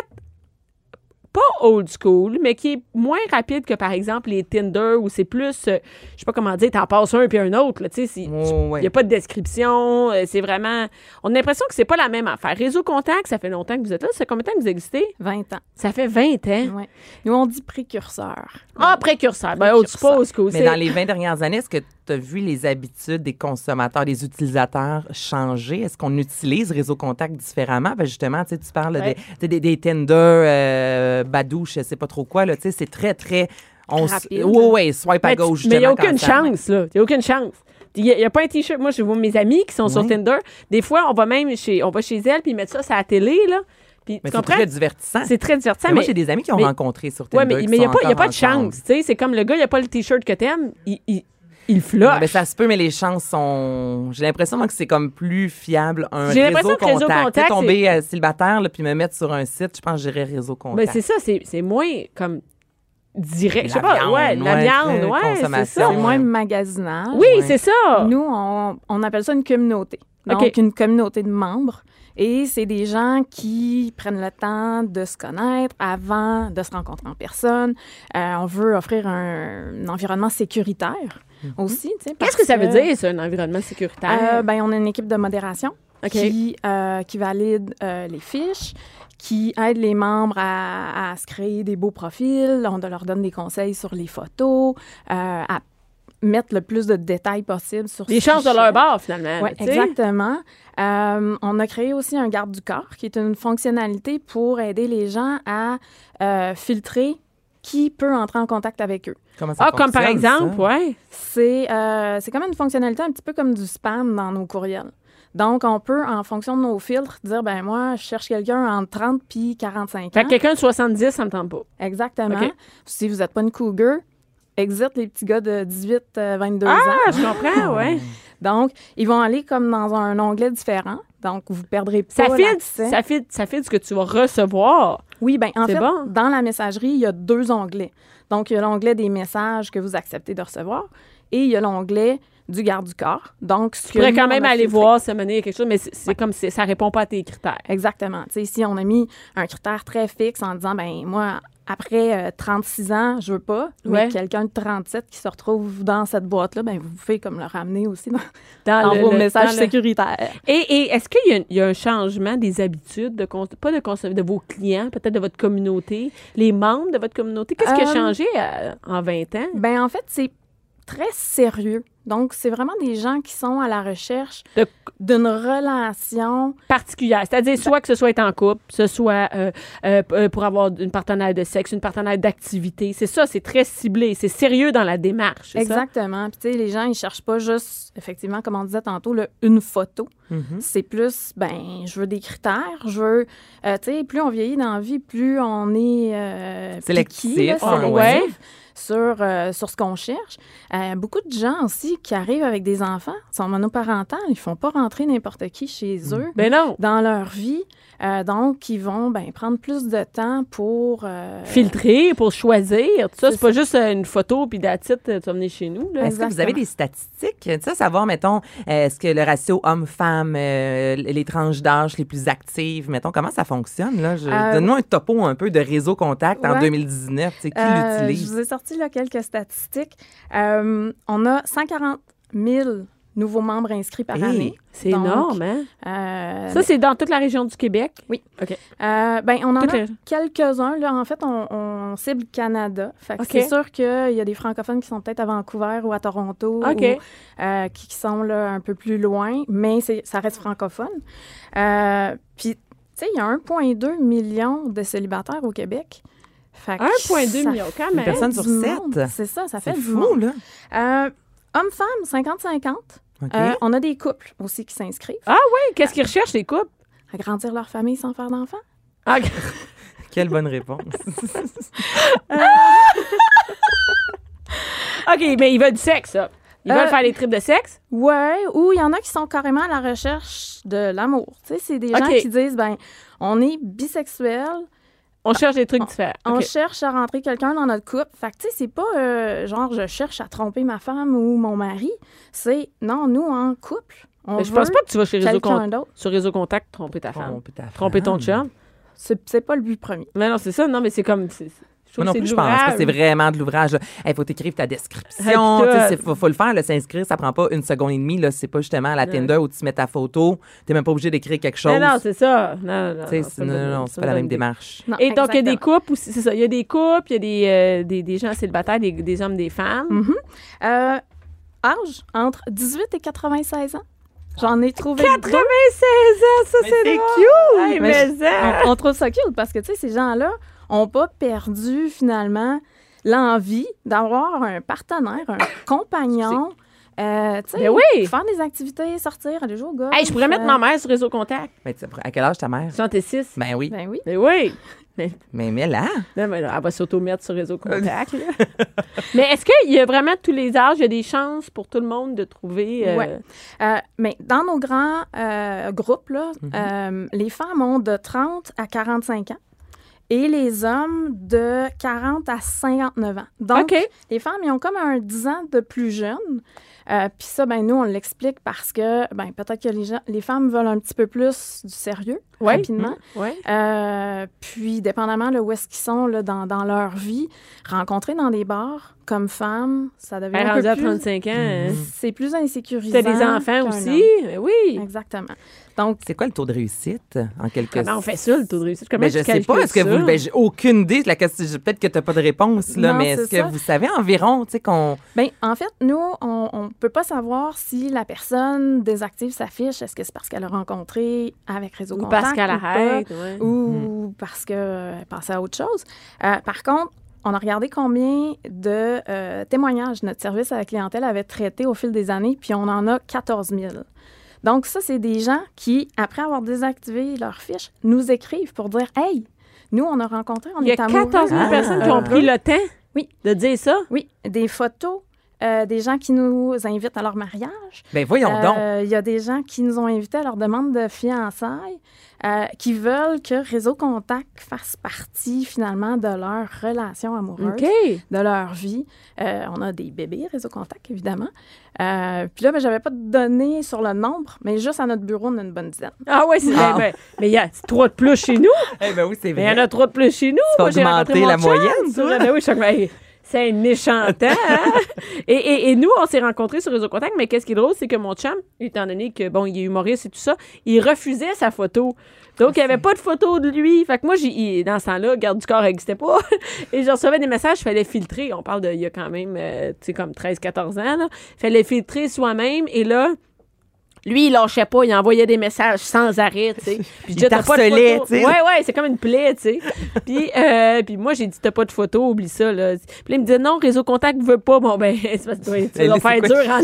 pas old school, mais qui est moins rapide que, par exemple, les Tinder où c'est plus, euh, je sais pas comment dire, t'en passes un puis un autre. là, Tu sais, il Oh, ouais. n'y a pas de description. euh, c'est vraiment. On a l'impression que c'est pas la même affaire. Réseau contact, ça fait longtemps que vous êtes là. Ça fait combien de temps que vous existez? 20 ans. Ça fait 20 ans. Ouais. Nous, on dit précurseur. Ah, précurseur. Ben, old school, school. Mais c'est- dans les 20 dernières années, est-ce que tu as vu les habitudes des consommateurs, des utilisateurs changer? Est-ce qu'on utilise Réseau Contact différemment? Ben justement, tu parles Ouais. des, des, des Tinder, euh, Badou, je sais pas trop quoi. C'est très, très... On. Oui, oui, swipe à Mais tu- gauche. Mais il n'y a aucune chance, là. Il n'y a aucune chance. Il n'y a, pas un T-shirt. Moi, je vois mes amis qui sont sur. Tinder. Des fois, on va même chez, on va chez elles, puis ils mettent ça sur la télé, là. Puis, Mais c'est très divertissant. C'est très divertissant. Mais moi, j'ai des amis qui ont mais- rencontré sur Tinder. Ouais, mais il n'y a pas, a de chance. tu sais. C'est comme le gars, il n'y a pas le T-shirt que t'aimes, il, il, il floche. ben, ça se peut, mais les chances sont. J'ai l'impression moi, que c'est comme plus fiable un J'ai réseau l'impression que réseau contact. Tu sais, contact, tomber euh, célibataire là, puis me mettre sur un site, je pense que j'irais réseau Ben, contact. c'est ça, c'est c'est moins comme direct. Je sais La pas, viande, ouais, la ouais, viande, ouais, c'est ça. C'est moins magasinage. Oui, Ouais. c'est ça. Nous, on, on appelle ça une communauté. Donc, une communauté de membres. Et c'est des gens qui prennent le temps de se connaître avant de se rencontrer en personne. Euh, on veut offrir un, un environnement sécuritaire aussi. sais, Qu'est-ce que ça veut dire, ça, un environnement sécuritaire? Euh, ben, on a une équipe de modération qui, euh, qui valide euh, les fiches, qui aide les membres à, à se créer des beaux profils. On leur donne des conseils sur les photos, à mettre le plus de détails possible sur Les ce chances de leur bar, finalement. Oui, exactement. Euh, on a créé aussi un garde du corps, qui est une fonctionnalité pour aider les gens à euh, filtrer qui peut entrer en contact avec eux. Comment ça Ah, comme par exemple, ça? ouais. C'est euh, c'est comme une fonctionnalité un petit peu comme du spam dans nos courriels. Donc, on peut, en fonction de nos filtres, dire, ben moi, je cherche quelqu'un entre 30 puis 45 Fait ans. que quelqu'un de 70, ça me tente pas. Exactement. Si vous n'êtes pas une cougar, exit les petits gars de 18, euh, 22 Ah, ans. je comprends, ouais. [LAUGHS] Donc, ils vont aller comme dans un onglet différent. Donc, vous perdrez pas Ça filtre, l'accès. ça filtre, ça ce que tu vas recevoir. Oui, ben en fait, bon. dans la messagerie, il y a deux onglets. Donc, il y a l'onglet des messages que vous acceptez de recevoir et il y a l'onglet du garde du corps. Donc, ce Tu pourrais quand même aller filtré. voir se mener quelque chose, mais c'est comme c'est- ça répond pas à tes critères. Exactement. Tu sais, ici, on a mis un critère très fixe en disant, ben moi, après euh, 36 ans, je veux pas, Ouais. quelqu'un de 37 qui se retrouve dans cette boîte-là, ben vous pouvez comme le ramener aussi dans, Dans, dans le- vos le- messages dans le- sécuritaires. Et, et est-ce qu'il y, y a un changement des habitudes, de cons- pas de, de vos clients, peut-être de votre communauté, les membres de votre communauté? Qu'est-ce qui a Euh, changé euh, en 20 ans? Ben en fait, c'est très sérieux. Donc, c'est vraiment des gens qui sont à la recherche De- d'une relation. particulière. C'est-à-dire soit que ce soit être en couple, ce soit euh, euh, euh, pour avoir une partenaire de sexe, une partenaire d'activité. C'est ça, c'est très ciblé, c'est sérieux dans la démarche. ça? Exactement. Puis, tu sais, les gens, ils cherchent pas juste, effectivement, comme on disait tantôt, le, une photo. Mhm. C'est plus, ben, je veux des critères, je veux, euh, tu sais, plus on vieillit dans la vie, plus on est euh, Sélectif, piqué, là, ah, ouais. Sur, euh, sur ce qu'on cherche. Euh, beaucoup de gens aussi qui arrivent avec des enfants, sont monoparentales, ils font pas rentrer n'importe qui chez eux Ben non. dans leur vie. Euh, donc, ils vont ben, prendre plus de temps pour... euh, Filtrer pour choisir, tout ça, C'est pas juste une photo puis d'attitude, tu vas venir chez nous. Là. Est-ce que vous avez des statistiques? Tu sais, savoir, mettons, est-ce que le ratio homme-femme, euh, les tranches d'âge les plus actives, mettons, comment ça fonctionne? Là? Je- Euh, Donne-moi un topo un peu de réseau contact en ouais. 2019. Tu sais, qui Euh, l'utilise? Sorti là, quelques statistiques. Euh, on a 140 000 nouveaux membres inscrits par Hey, année. C'est énorme, hein? Euh, Ça, c'est dans toute la région du Québec? Oui. OK. euh, ben, on en a quelques-uns. Là, en fait, on, on cible Canada. Fait que OK. c'est sûr qu'il y a des francophones qui sont peut-être à Vancouver ou à Toronto ou euh, qui, qui sont là, un peu plus loin, mais c'est- ça reste francophone. Puis, tu sais, il y a 1,2 million de célibataires au Québec. Fait que 1,2 ça million, quand Une même. personne sur du sept. monde. C'est ça, ça fait C'est du fou, monde. là. Euh, Hommes-femmes, 50-50. OK. Euh, on a des couples aussi qui s'inscrivent. Qu'est-ce qu'ils recherchent, les couples? Agrandir leur famille sans faire d'enfants? Ah, [LAUGHS] Quelle bonne réponse. [LAUGHS] OK, mais ils veulent du sexe, ça. Ils Euh, veulent faire les tripes de sexe? Ouais, ou il y en a qui sont carrément à la recherche de l'amour. Tu sais, c'est des gens qui disent, ben, on est bisexuel, On cherche des trucs différents. on cherche à rentrer quelqu'un dans notre couple. Fait que, tu sais, c'est pas euh, genre, je cherche à tromper ma femme ou mon mari. C'est, non, nous, en couple, on Mais je veut pense pas que tu vas chez Réseau, Con- sur Réseau Contact tromper ta femme. Tromper ta Tromper ton femme. chum. C'est c'est pas le but premier. Mais non, c'est ça. Non, mais c'est comme... Je Moi non plus, je pense que c'est vraiment de l'ouvrage. Il faut t'écrire ta description. Il faut, faut le faire, s'inscrire. Ça prend pas une seconde et demie. Là. C'est pas justement à la Tinder où tu mets ta photo. Tu même pas obligé d'écrire quelque chose. Mais non, c'est ça. Non, non, non. C'est- non, non, non, pas la même démarche. Non, Et donc, il y a des couples aussi, c'est ça. Il y a des couples, il y a des, euh, des, des gens célibataires, des, des hommes, des femmes. Mhm. Euh, âge entre 18 et 96 ans. J'en ai trouvé 96 deux. ans, ça, c'est c'est drôle. Hey, Mais mais je- ça. on, on trouve ça cute parce que, tu sais, ces gens-là ont pas perdu, finalement, l'envie d'avoir un partenaire, un [COUGHS] compagnon. Euh, tu sais, Ben oui. faire des activités, sortir, aller jouer au golf. Hey, je pourrais mettre euh, ma mère sur Réseau Contact. Mais à quel âge ta mère? 66. Ben oui. Ben oui. Mais oui. [LAUGHS] Mais, mais là, Non, mais là, elle va s'auto-mettre sur Réseau Contact. là. [LAUGHS] [LAUGHS] mais est-ce qu'il y a vraiment tous les âges, il y a des chances pour tout le monde de trouver. euh, Ouais. Euh, mais dans nos grands euh, groupes, là, euh, les femmes ont de 30 à 45 ans et les hommes de 40 à 59 ans. Donc, les femmes, ils ont comme un 10 ans de plus jeunes. Euh, Puis ça, ben nous, on l'explique parce que ben, peut-être que les, gens, les femmes veulent un petit peu plus du sérieux, Ouais. rapidement. Ouais. Euh, puis, dépendamment de où est-ce qu'ils sont là, dans, dans leur vie, rencontrer dans des bars comme femmes, ça devient Elle est un peu à plus... 35 ans. hein. C'est plus insécurisant. T'as des enfants aussi? homme. Mais Oui. Exactement. Donc, c'est quoi le taux de réussite en quelque Comment on fait ça, le taux de réussite? Comment Ben, tu je sais pas. Est-ce que vous. Ben, j'ai aucune idée. La question, peut-être que tu n'as pas de réponse, là, Non, mais est-ce que ça. vous savez environ, tu sais, qu'on. ben, en fait, nous, on ne peut pas savoir si la personne désactive sa fiche. Est-ce que c'est parce qu'elle a rencontré avec Réseau Ou Contact parce qu'elle ou arrête. ouais. ou parce qu'elle pensait à autre chose. Euh, par contre, on a regardé combien de euh, témoignages notre service à la clientèle avait traité au fil des années, puis on en a 14 000. Donc, ça, c'est des gens qui, après avoir désactivé leur fiche, nous écrivent pour dire Hey, nous, on a rencontré, on Il y a est amoureux. 14 000 Ah. personnes qui ont pris le temps Oui. de dire ça. Oui, des photos, euh, des gens qui nous invitent à leur mariage. Ben voyons donc. Euh, Il y a des gens qui nous ont invités à leur demande de fiançailles, euh, qui veulent que Réseau Contact fasse partie finalement de leur relation amoureuse, de leur vie. Euh, on a des bébés Réseau Contact, évidemment. Euh, Puis là, ben, j'avais pas de données sur le nombre, mais juste à notre bureau, on a une bonne dizaine. Ah oui, c'est Ah. ben, mais il y a trois de plus chez nous. Eh ben oui, c'est Mais il y en vrai. a trois de plus chez nous. Moi, j'ai mon la moyenne, ça. Ben oui, je suis comme, hey, c'est un méchant [LAUGHS] hein? et, et, et nous, on s'est rencontrés sur Réseau Contact, mais qu'est-ce qui est drôle, c'est que mon chum, étant donné que, bon, il est humoriste et tout ça, il refusait sa photo. Donc, il n'y avait pas de photo de lui. Fait que moi, j'ai, dans ce temps-là, garde du corps n'existait pas. [LAUGHS] et je recevais des messages, il fallait filtrer. On parle de, il y a quand même, euh, tu sais, comme 13-14 ans, là. fallait filtrer soi-même. Et là, lui, il lâchait pas, il envoyait des messages sans arrêt, tu sais. [LAUGHS] Puis Il t'harcelait, tu sais. Ouais, ouais, c'est comme une plaie, tu sais. [LAUGHS] puis, euh, puis moi, j'ai dit, t'as pas de photo, oublie ça, là. Puis il me disait, non, Réseau Contact veut pas. Bon, ben, [LAUGHS] c'est parce que tu vas faire dur en.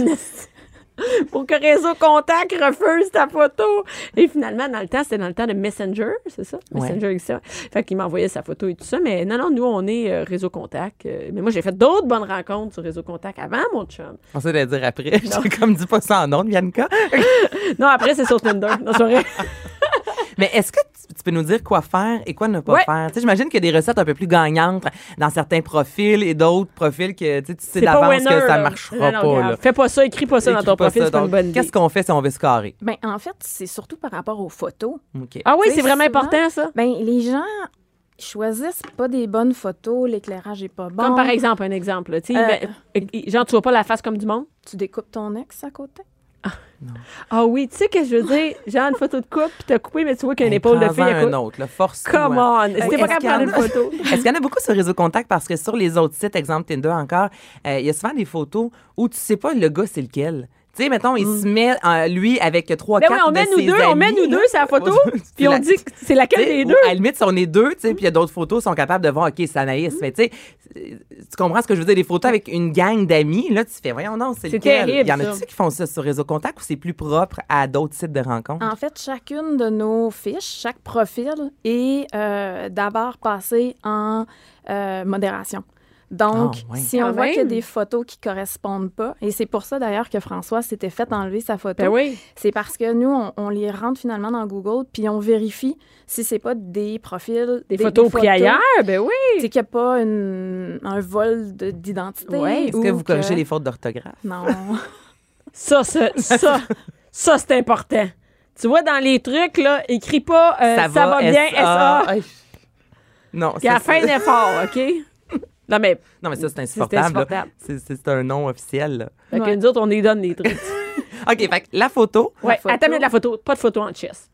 [LAUGHS] Pour que Réseau Contact refuse ta photo. Et finalement, dans le temps, c'était dans le temps de Messenger, c'est ça? Ouais. Messenger, ça. Fait qu'il m'envoyait sa photo et tout ça. Mais non, non, nous, on est euh, Réseau Contact. Euh, mais moi, j'ai fait d'autres bonnes rencontres sur Réseau Contact avant, mon chum. On sait le dire après. [LAUGHS] J'ai comme dit pas ça en ondes, Bianca. [LAUGHS] Non, après, c'est sur Tinder. Non, c'est vrai. Mais est-ce que tu, tu peux nous dire quoi faire et quoi ne pas Ouais. faire? Tu sais, J'imagine qu'il y a des recettes un peu plus gagnantes dans certains profils et d'autres profils que tu sais, tu d'avance que ça là. marchera pas. là. Fais pas ça, écris pas ça dans ton profil, c'est pas une bonne idée. Qu'est-ce qu'on fait si on veut se carrer? Ben, en fait, c'est surtout par rapport aux photos. Ah oui, c'est vraiment souvent- important, ça. Ben, les gens choisissent pas des bonnes photos, l'éclairage est pas bon. Comme par exemple, un exemple. là, tu sais, Euh. met- euh, genre, tu vois pas la face comme du monde? Tu découpes ton ex à côté? Ah oui, tu sais que je veux dire, genre une photo de coupe, puis t'as coupé, mais tu vois qu'il y a une Hey, épaule de fille à un autre, là, force Come on! Est-ce pas capable de prendre une qu'il y en a- photo. Est-ce qu'il y en a beaucoup sur Réseau Contact? Parce que sur les autres sites, exemple Tinder encore, euh, il y a souvent des photos où tu sais pas le gars c'est lequel. Tu sais, mettons, il se met, euh, lui, avec trois, Ben quatre oui, on met de nous ses deux, on met amis, nous deux sur la photo, [LAUGHS] puis on la- dit que c'est laquelle des ou deux? À la limite, si on est deux, tu sais, puis il y a d'autres photos, sont capables de voir, OK, c'est Anaïs. Mais tu sais, tu comprends ce que je veux dire? Des photos avec une gang d'amis, là, tu fais, voyons, non, c'est lequel? terrible, Il y en a-tu qui font ça sur Réseau Contact ou c'est plus propre à d'autres sites de rencontres? En fait, chacune de nos fiches, chaque profil est euh, d'abord passé en euh, modération. Donc, Ah, si on voit qu'il y a des photos qui correspondent pas, et c'est pour ça d'ailleurs que François s'était fait enlever sa photo, Ben oui. c'est parce que nous, on, on les rentre finalement dans Google, puis on vérifie si c'est pas des profils... Des, photos pris ailleurs, ben oui. C'est qu'il n'y a pas une- un vol de- d'identité. Ouais. Est-ce ou que vous corrigez les fautes d'orthographe? Non. [LAUGHS] Ça, ça, ça, ça c'est important. Tu vois, dans les trucs, là, écris pas euh, ça, va, bien, SA. Non, la ça, fin c'est- d'un effort, OK? Non, mais non, mais ça, c'est insupportable. C'est un nom officiel. là. Fait que Ouais. nous autres, on les donne les trucs. [LAUGHS] OK, fait que la photo, Ouais, photo. attends, mais de la photo. Pas de photo en chess.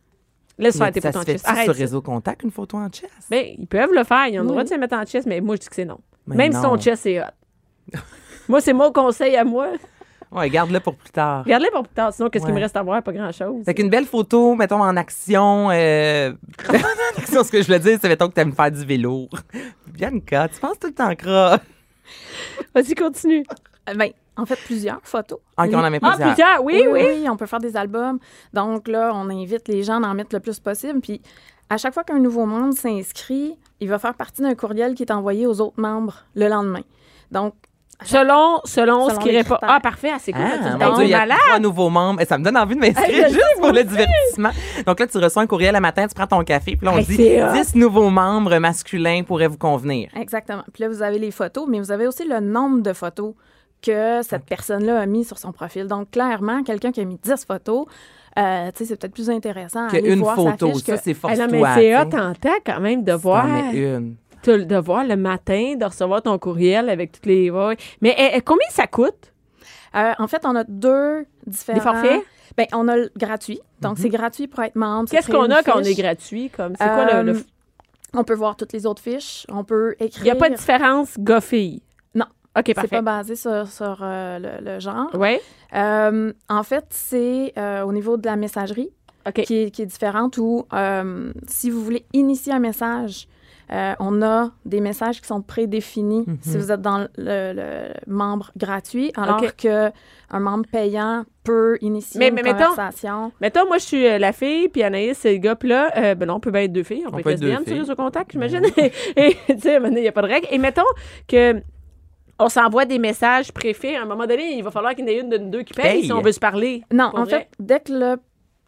Laisse faire tes ça photos en chess. Arrête. sur ça. Réseau Contact, une photo en chess? Ben, ils peuvent le faire. Ils ont le droit de se mettre en chess, mais moi, je dis que c'est non. Mais Même si ton chess est hot. [LAUGHS] moi, c'est mon conseil à moi. Ouais, garde-le pour plus tard. Regarde-les pour plus tard. Sinon, qu'est-ce qu'il Ouais. me reste à voir? Pas grand-chose. Fait qu'une belle photo, mettons, en action. Euh... [LAUGHS] en action, ce que je veux dire, c'est, mettons, que t'aimes faire du vélo. [LAUGHS] Bianca, tu penses tout le temps croche. Vas-y, continue. Euh, ben, en fait, plusieurs photos. OK, on en met Ah, plusieurs. plusieurs. Oui, oui. on peut faire des albums. Donc là, on invite les gens à en mettre le plus possible. Puis à chaque fois qu'un nouveau membre s'inscrit, il va faire partie d'un courriel qui est envoyé aux autres membres le lendemain. Donc, Selon, selon, ce qui les répond. critères. Ah, parfait. Ah, c'est cool. Ah, ça, mon c'est Dieu, il y a malade. trois nouveaux membres. Et ça me donne envie de m'inscrire Hey, je juste sais, pour moi le divertissement. Donc là, tu reçois un courriel le matin, tu prends ton café, puis là, on Hey, dit c'est hot. 10 nouveaux membres masculins pourraient vous convenir. exactement. Puis là, vous avez les photos, mais vous avez aussi le nombre de photos que cette personne-là a mis sur son profil. Donc, clairement, quelqu'un qui a mis 10 photos, euh, tu sais, c'est peut-être plus intéressant à aller Qu'une voir sa photo, fiche ça, que- c'est Ah, non, mais c'est hot tu sais. en temps quand même de T'en voir. mets une. De, de voir le matin, de recevoir ton courriel avec toutes les. ouais. Mais eh, eh, combien ça coûte? Euh, en fait, on a deux différents... Des forfaits? Ben, on a le gratuit. Donc, c'est gratuit pour être membre. Qu'est-ce qu'on a quand on est gratuit? Comme, c'est quoi le. le- Euh, On peut voir toutes les autres fiches. On peut écrire. Il n'y a pas de différence gars-fille? Non. OK, C'est parfait. pas basé sur, sur, euh, le, le genre. Oui? En fait, c'est au niveau de la messagerie qui est, qui est différente où euh, si vous voulez initier un message Euh, on a des messages qui sont prédéfinis Mhm. si vous êtes dans le, le membre gratuit, alors que un membre payant peut initier Mais- une mais mettons- conversation. Mettons, moi, je suis euh, la fille, puis Anaïs, c'est le gars, puis là, euh, ben non, on peut bien être deux filles. On, peut être peut être deux lesbienne sur réseau contact, j'imagine. [LAUGHS] Et, tu sais, il n'y a pas de règle. Et mettons que on s'envoie des messages préfaits. À un moment donné, il va falloir qu'il y en ait une de nous deux qui paye, Paye. si on veut se parler. Non, en vrai. fait, dès que le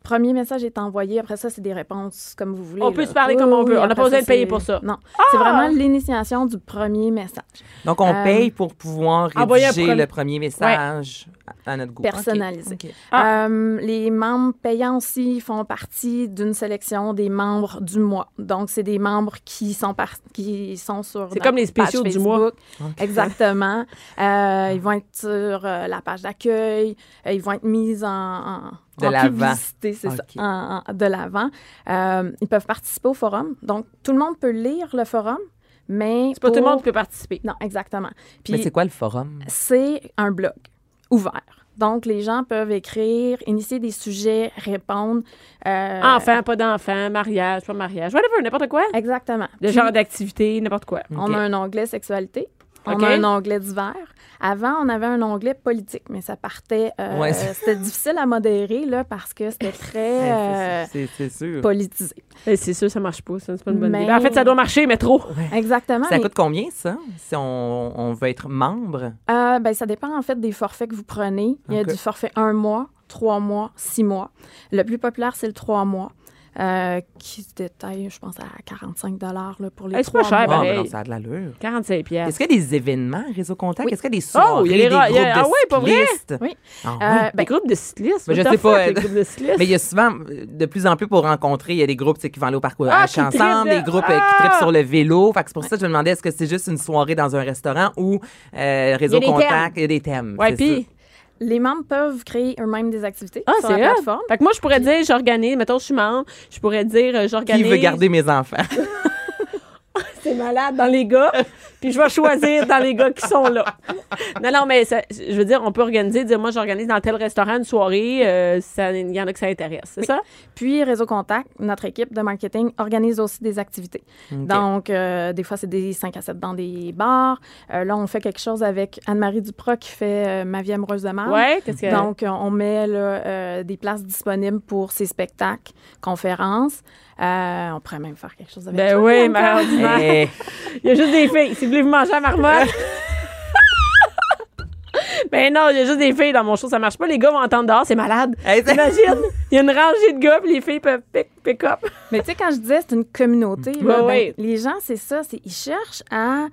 premier message est envoyé, après ça, c'est des réponses comme vous voulez. On peut là. se parler comme on veut. On n'a pas besoin de payer pour ça. Non, c'est vraiment l'initiation du premier message. Donc, on Euh, paye pour pouvoir rédiger premier- le premier message à notre goût. Personnalisé. Ah. Euh, les membres payants aussi font partie d'une sélection des membres du mois. Donc, c'est des membres qui sont, par- qui sont sur. C'est comme les spéciaux page du mois. Exactement. Euh, ils vont être sur euh, la page d'accueil. Ils vont être mis en, en, De l'avant. ça, en- en- de l'avant. Euh, ils peuvent participer au forum. Donc, tout le monde peut lire le forum, mais. C'est pas tout le monde qui peut participer. Non, exactement. Puis, Mais c'est quoi le forum? c'est un blog ouvert. Donc, les gens peuvent écrire, initier des sujets, répondre. euh, Enfant, pas d'enfant, mariage, pas mariage, whatever, n'importe quoi. Exactement. Le Puis, genre d'activité, n'importe quoi. on a un onglet sexualité. On OK. a un onglet divers. Avant, on avait un onglet politique, mais ça partait. euh, Ouais. C'était difficile à modérer là, parce que c'était [LAUGHS] très euh, c'est- c'est c'est sûr. politisé. C'est sûr, ça marche pas. ça, C'est pas une bonne Mais- idée. Ben, En fait, ça doit marcher, mais trop. Exactement. Ça mais, coûte combien, ça, si on, on veut être membre? euh, ben, ça dépend en fait des forfaits que vous prenez. Il y a du forfait un mois, trois mois, six mois. Le plus populaire, c'est le trois mois. Euh, qui se détaille, je pense, à 45 là, pour les Eh, c'est pas cher, mois. Ah, pareil. mais non, ça a de l'allure. 45 pièces. Est-ce qu'il y a des événements, Réseau Contact? Oui. Est-ce qu'il y a des soirées, Oh, il y a des des ra- groupes il y a- de ah ouais, pas vrai? cyclistes? Oui. Ah, Euh, ouais. Des ben, groupes de cyclistes. Mais je sais pas, groupes de cyclistes? Mais il y a souvent, euh, de plus en plus pour rencontrer, il y a des groupes qui vont aller au parcours Ah, H ensemble, des de- groupes euh, qui Ah! trippent sur le vélo. Fait que c'est pour ça que je me demandais, est-ce que c'est juste une soirée dans un restaurant ou euh, Réseau des Contact, il y a des thèmes? Puis. Les membres peuvent créer eux-mêmes des activités Ah, sur c'est la plateforme. Fait que moi, je pourrais dire, j'organise, mettons, je suis membre, je pourrais dire, euh, Qui j'organise. veut garder mes enfants? [LAUGHS] C'est malade dans les gars, [LAUGHS] puis je vais choisir dans les gars qui sont là. Non, non, mais ça- je veux dire, on peut organiser, dire, moi, j'organise dans tel restaurant une soirée, euh, ça- il y en a que ça intéresse, c'est Oui. ça? Puis Réseau Contact, notre équipe de marketing organise aussi des activités. Donc, euh, des fois, c'est des 5 à 7 dans des bars. Euh, là, on fait quelque chose avec Anne-Marie Duprat qui fait euh, Ma vie amoureuse de marde. Ouais, qu'est-ce que. Donc, on met là, euh, des places disponibles pour ces spectacles, conférences. Euh, on pourrait même faire quelque chose avec ben oui, mais ordinaire. [LAUGHS] Eh, Il y a juste des filles. Voulez vous manger à marmotte. [LAUGHS] ben non, il y a juste des filles dans mon show, ça marche pas. Les gars vont entendre dehors, c'est malade. Hey, Imagine, il y a une rangée de gars, puis les filles peuvent pick, pick up. Mais tu sais, quand je disais c'est une communauté, là, Ouais, ben, ouais. les gens, c'est ça. c'est- Ils cherchent à, à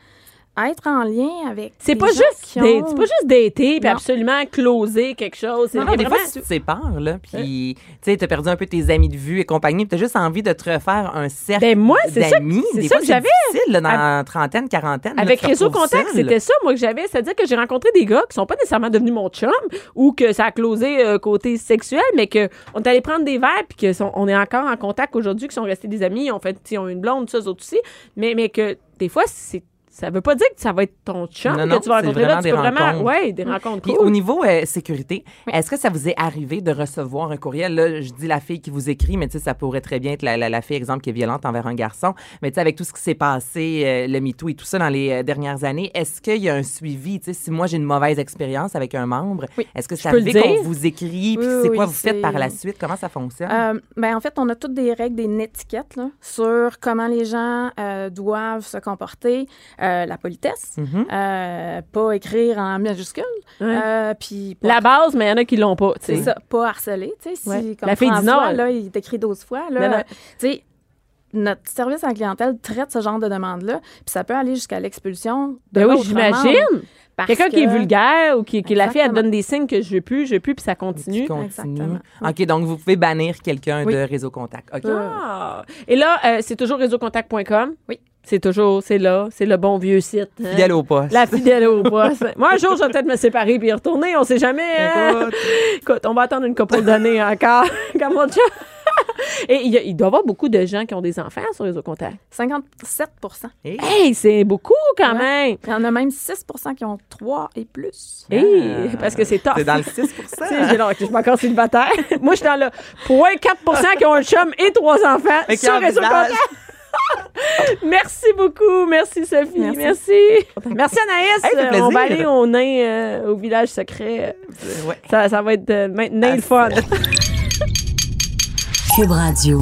être en lien avec. C'est des pas gens juste qui date, ont- c'est pas juste dater puis absolument closer quelque chose. C'est Non, non, des fois, tu te sépares, là, puis, tu sais, t'as perdu un peu tes amis de vue et compagnie, puis t'as juste envie de te refaire un cercle Ben, moi, c'est ça- d'amis. c'est Des ça fois, que c'est j'avais. difficile, là, dans la trentaine, quarantaine. Avec Réseau Contact, seul. c'était ça, moi, que j'avais. C'est-à-dire que j'ai rencontré des gars qui sont pas nécessairement devenus mon chum ou que ça a closé euh, côté sexuel, mais que on est allé prendre des verres puis qu'on est encore en contact aujourd'hui, qui sont restés des amis, ils ont fait, ils ont une blonde, ça, autres aussi, mais, mais que des fois, c'est ça veut pas dire que ça va être ton chum Non, que non, tu vas rencontrer là. Tu des peux vraiment, ouais, des rencontres Puis cool. au niveau euh, sécurité, est-ce que ça vous est arrivé de recevoir un courriel? Là, je dis la fille qui vous écrit, mais tu sais, ça pourrait très bien être la, la, la fille, exemple, qui est violente envers un garçon. Mais tu sais, avec tout ce qui s'est passé, euh, le MeToo et tout ça dans les euh, dernières années, est-ce qu'il y a un suivi? Tu sais, si moi j'ai une mauvaise expérience avec un membre, Oui. est-ce que ça arrive qu'on vous écrit? Puis Oui, c'est quoi vous faites par la suite? Comment ça fonctionne? Ben, en fait, on a toutes des règles, des étiquettes là, sur comment les gens doivent se comporter, euh, la politesse, Mhm. euh, pas écrire en majuscule, Ouais. euh, puis La base, mais il y en a qui l'ont pas. c'est ça, pas harceler. Tu sais, si, Ouais. comme La fille du François, Nord, là, il t'écrit 12 fois. Là, non. tu sais, notre service à la clientèle traite ce genre de demande-là, puis ça peut aller jusqu'à l'expulsion de Ben oui, j'imagine. parce Quelqu'un qui est vulgaire ou qui, qui la fille, elle donne des signes que je veux plus, je veux plus, puis ça continue. Continue. Exactement. OK, donc vous pouvez bannir quelqu'un Oui. de réseau contact. OK. Ah. Et là, euh, c'est toujours réseaucontact.com. Oui. C'est toujours, c'est là, c'est le bon vieux site. hein. Fidèle au poste. La fidèle au poste. [LAUGHS] Moi, un jour, je vais peut-être me séparer puis y retourner, on sait jamais. hein. Écoute. Écoute, on va attendre une couple d'années encore, [LAUGHS] comme mon chum. [LAUGHS] Et il, y a- il doit y avoir beaucoup de gens qui ont des enfants sur Réseau Contact. 57 Hey. Hey, c'est beaucoup quand Ouais. même. Il y en a même 6% qui ont 3 et plus. Hey, parce que c'est tough. C'est dans le 6 Tu sais, j'ai- non, je suis encore célibataire. Moi, je suis dans le 0.4% qui ont un chum et trois enfants sur y a un Réseau visage. Contact. [LAUGHS] Merci beaucoup. Merci, Sophie. Merci. Merci. [LAUGHS] Merci, Anaïs. Hey, Euh, on va aller au nain, euh, au village secret. Ouais. Ça, ça va être euh, maintenant le fun. Cube Radio.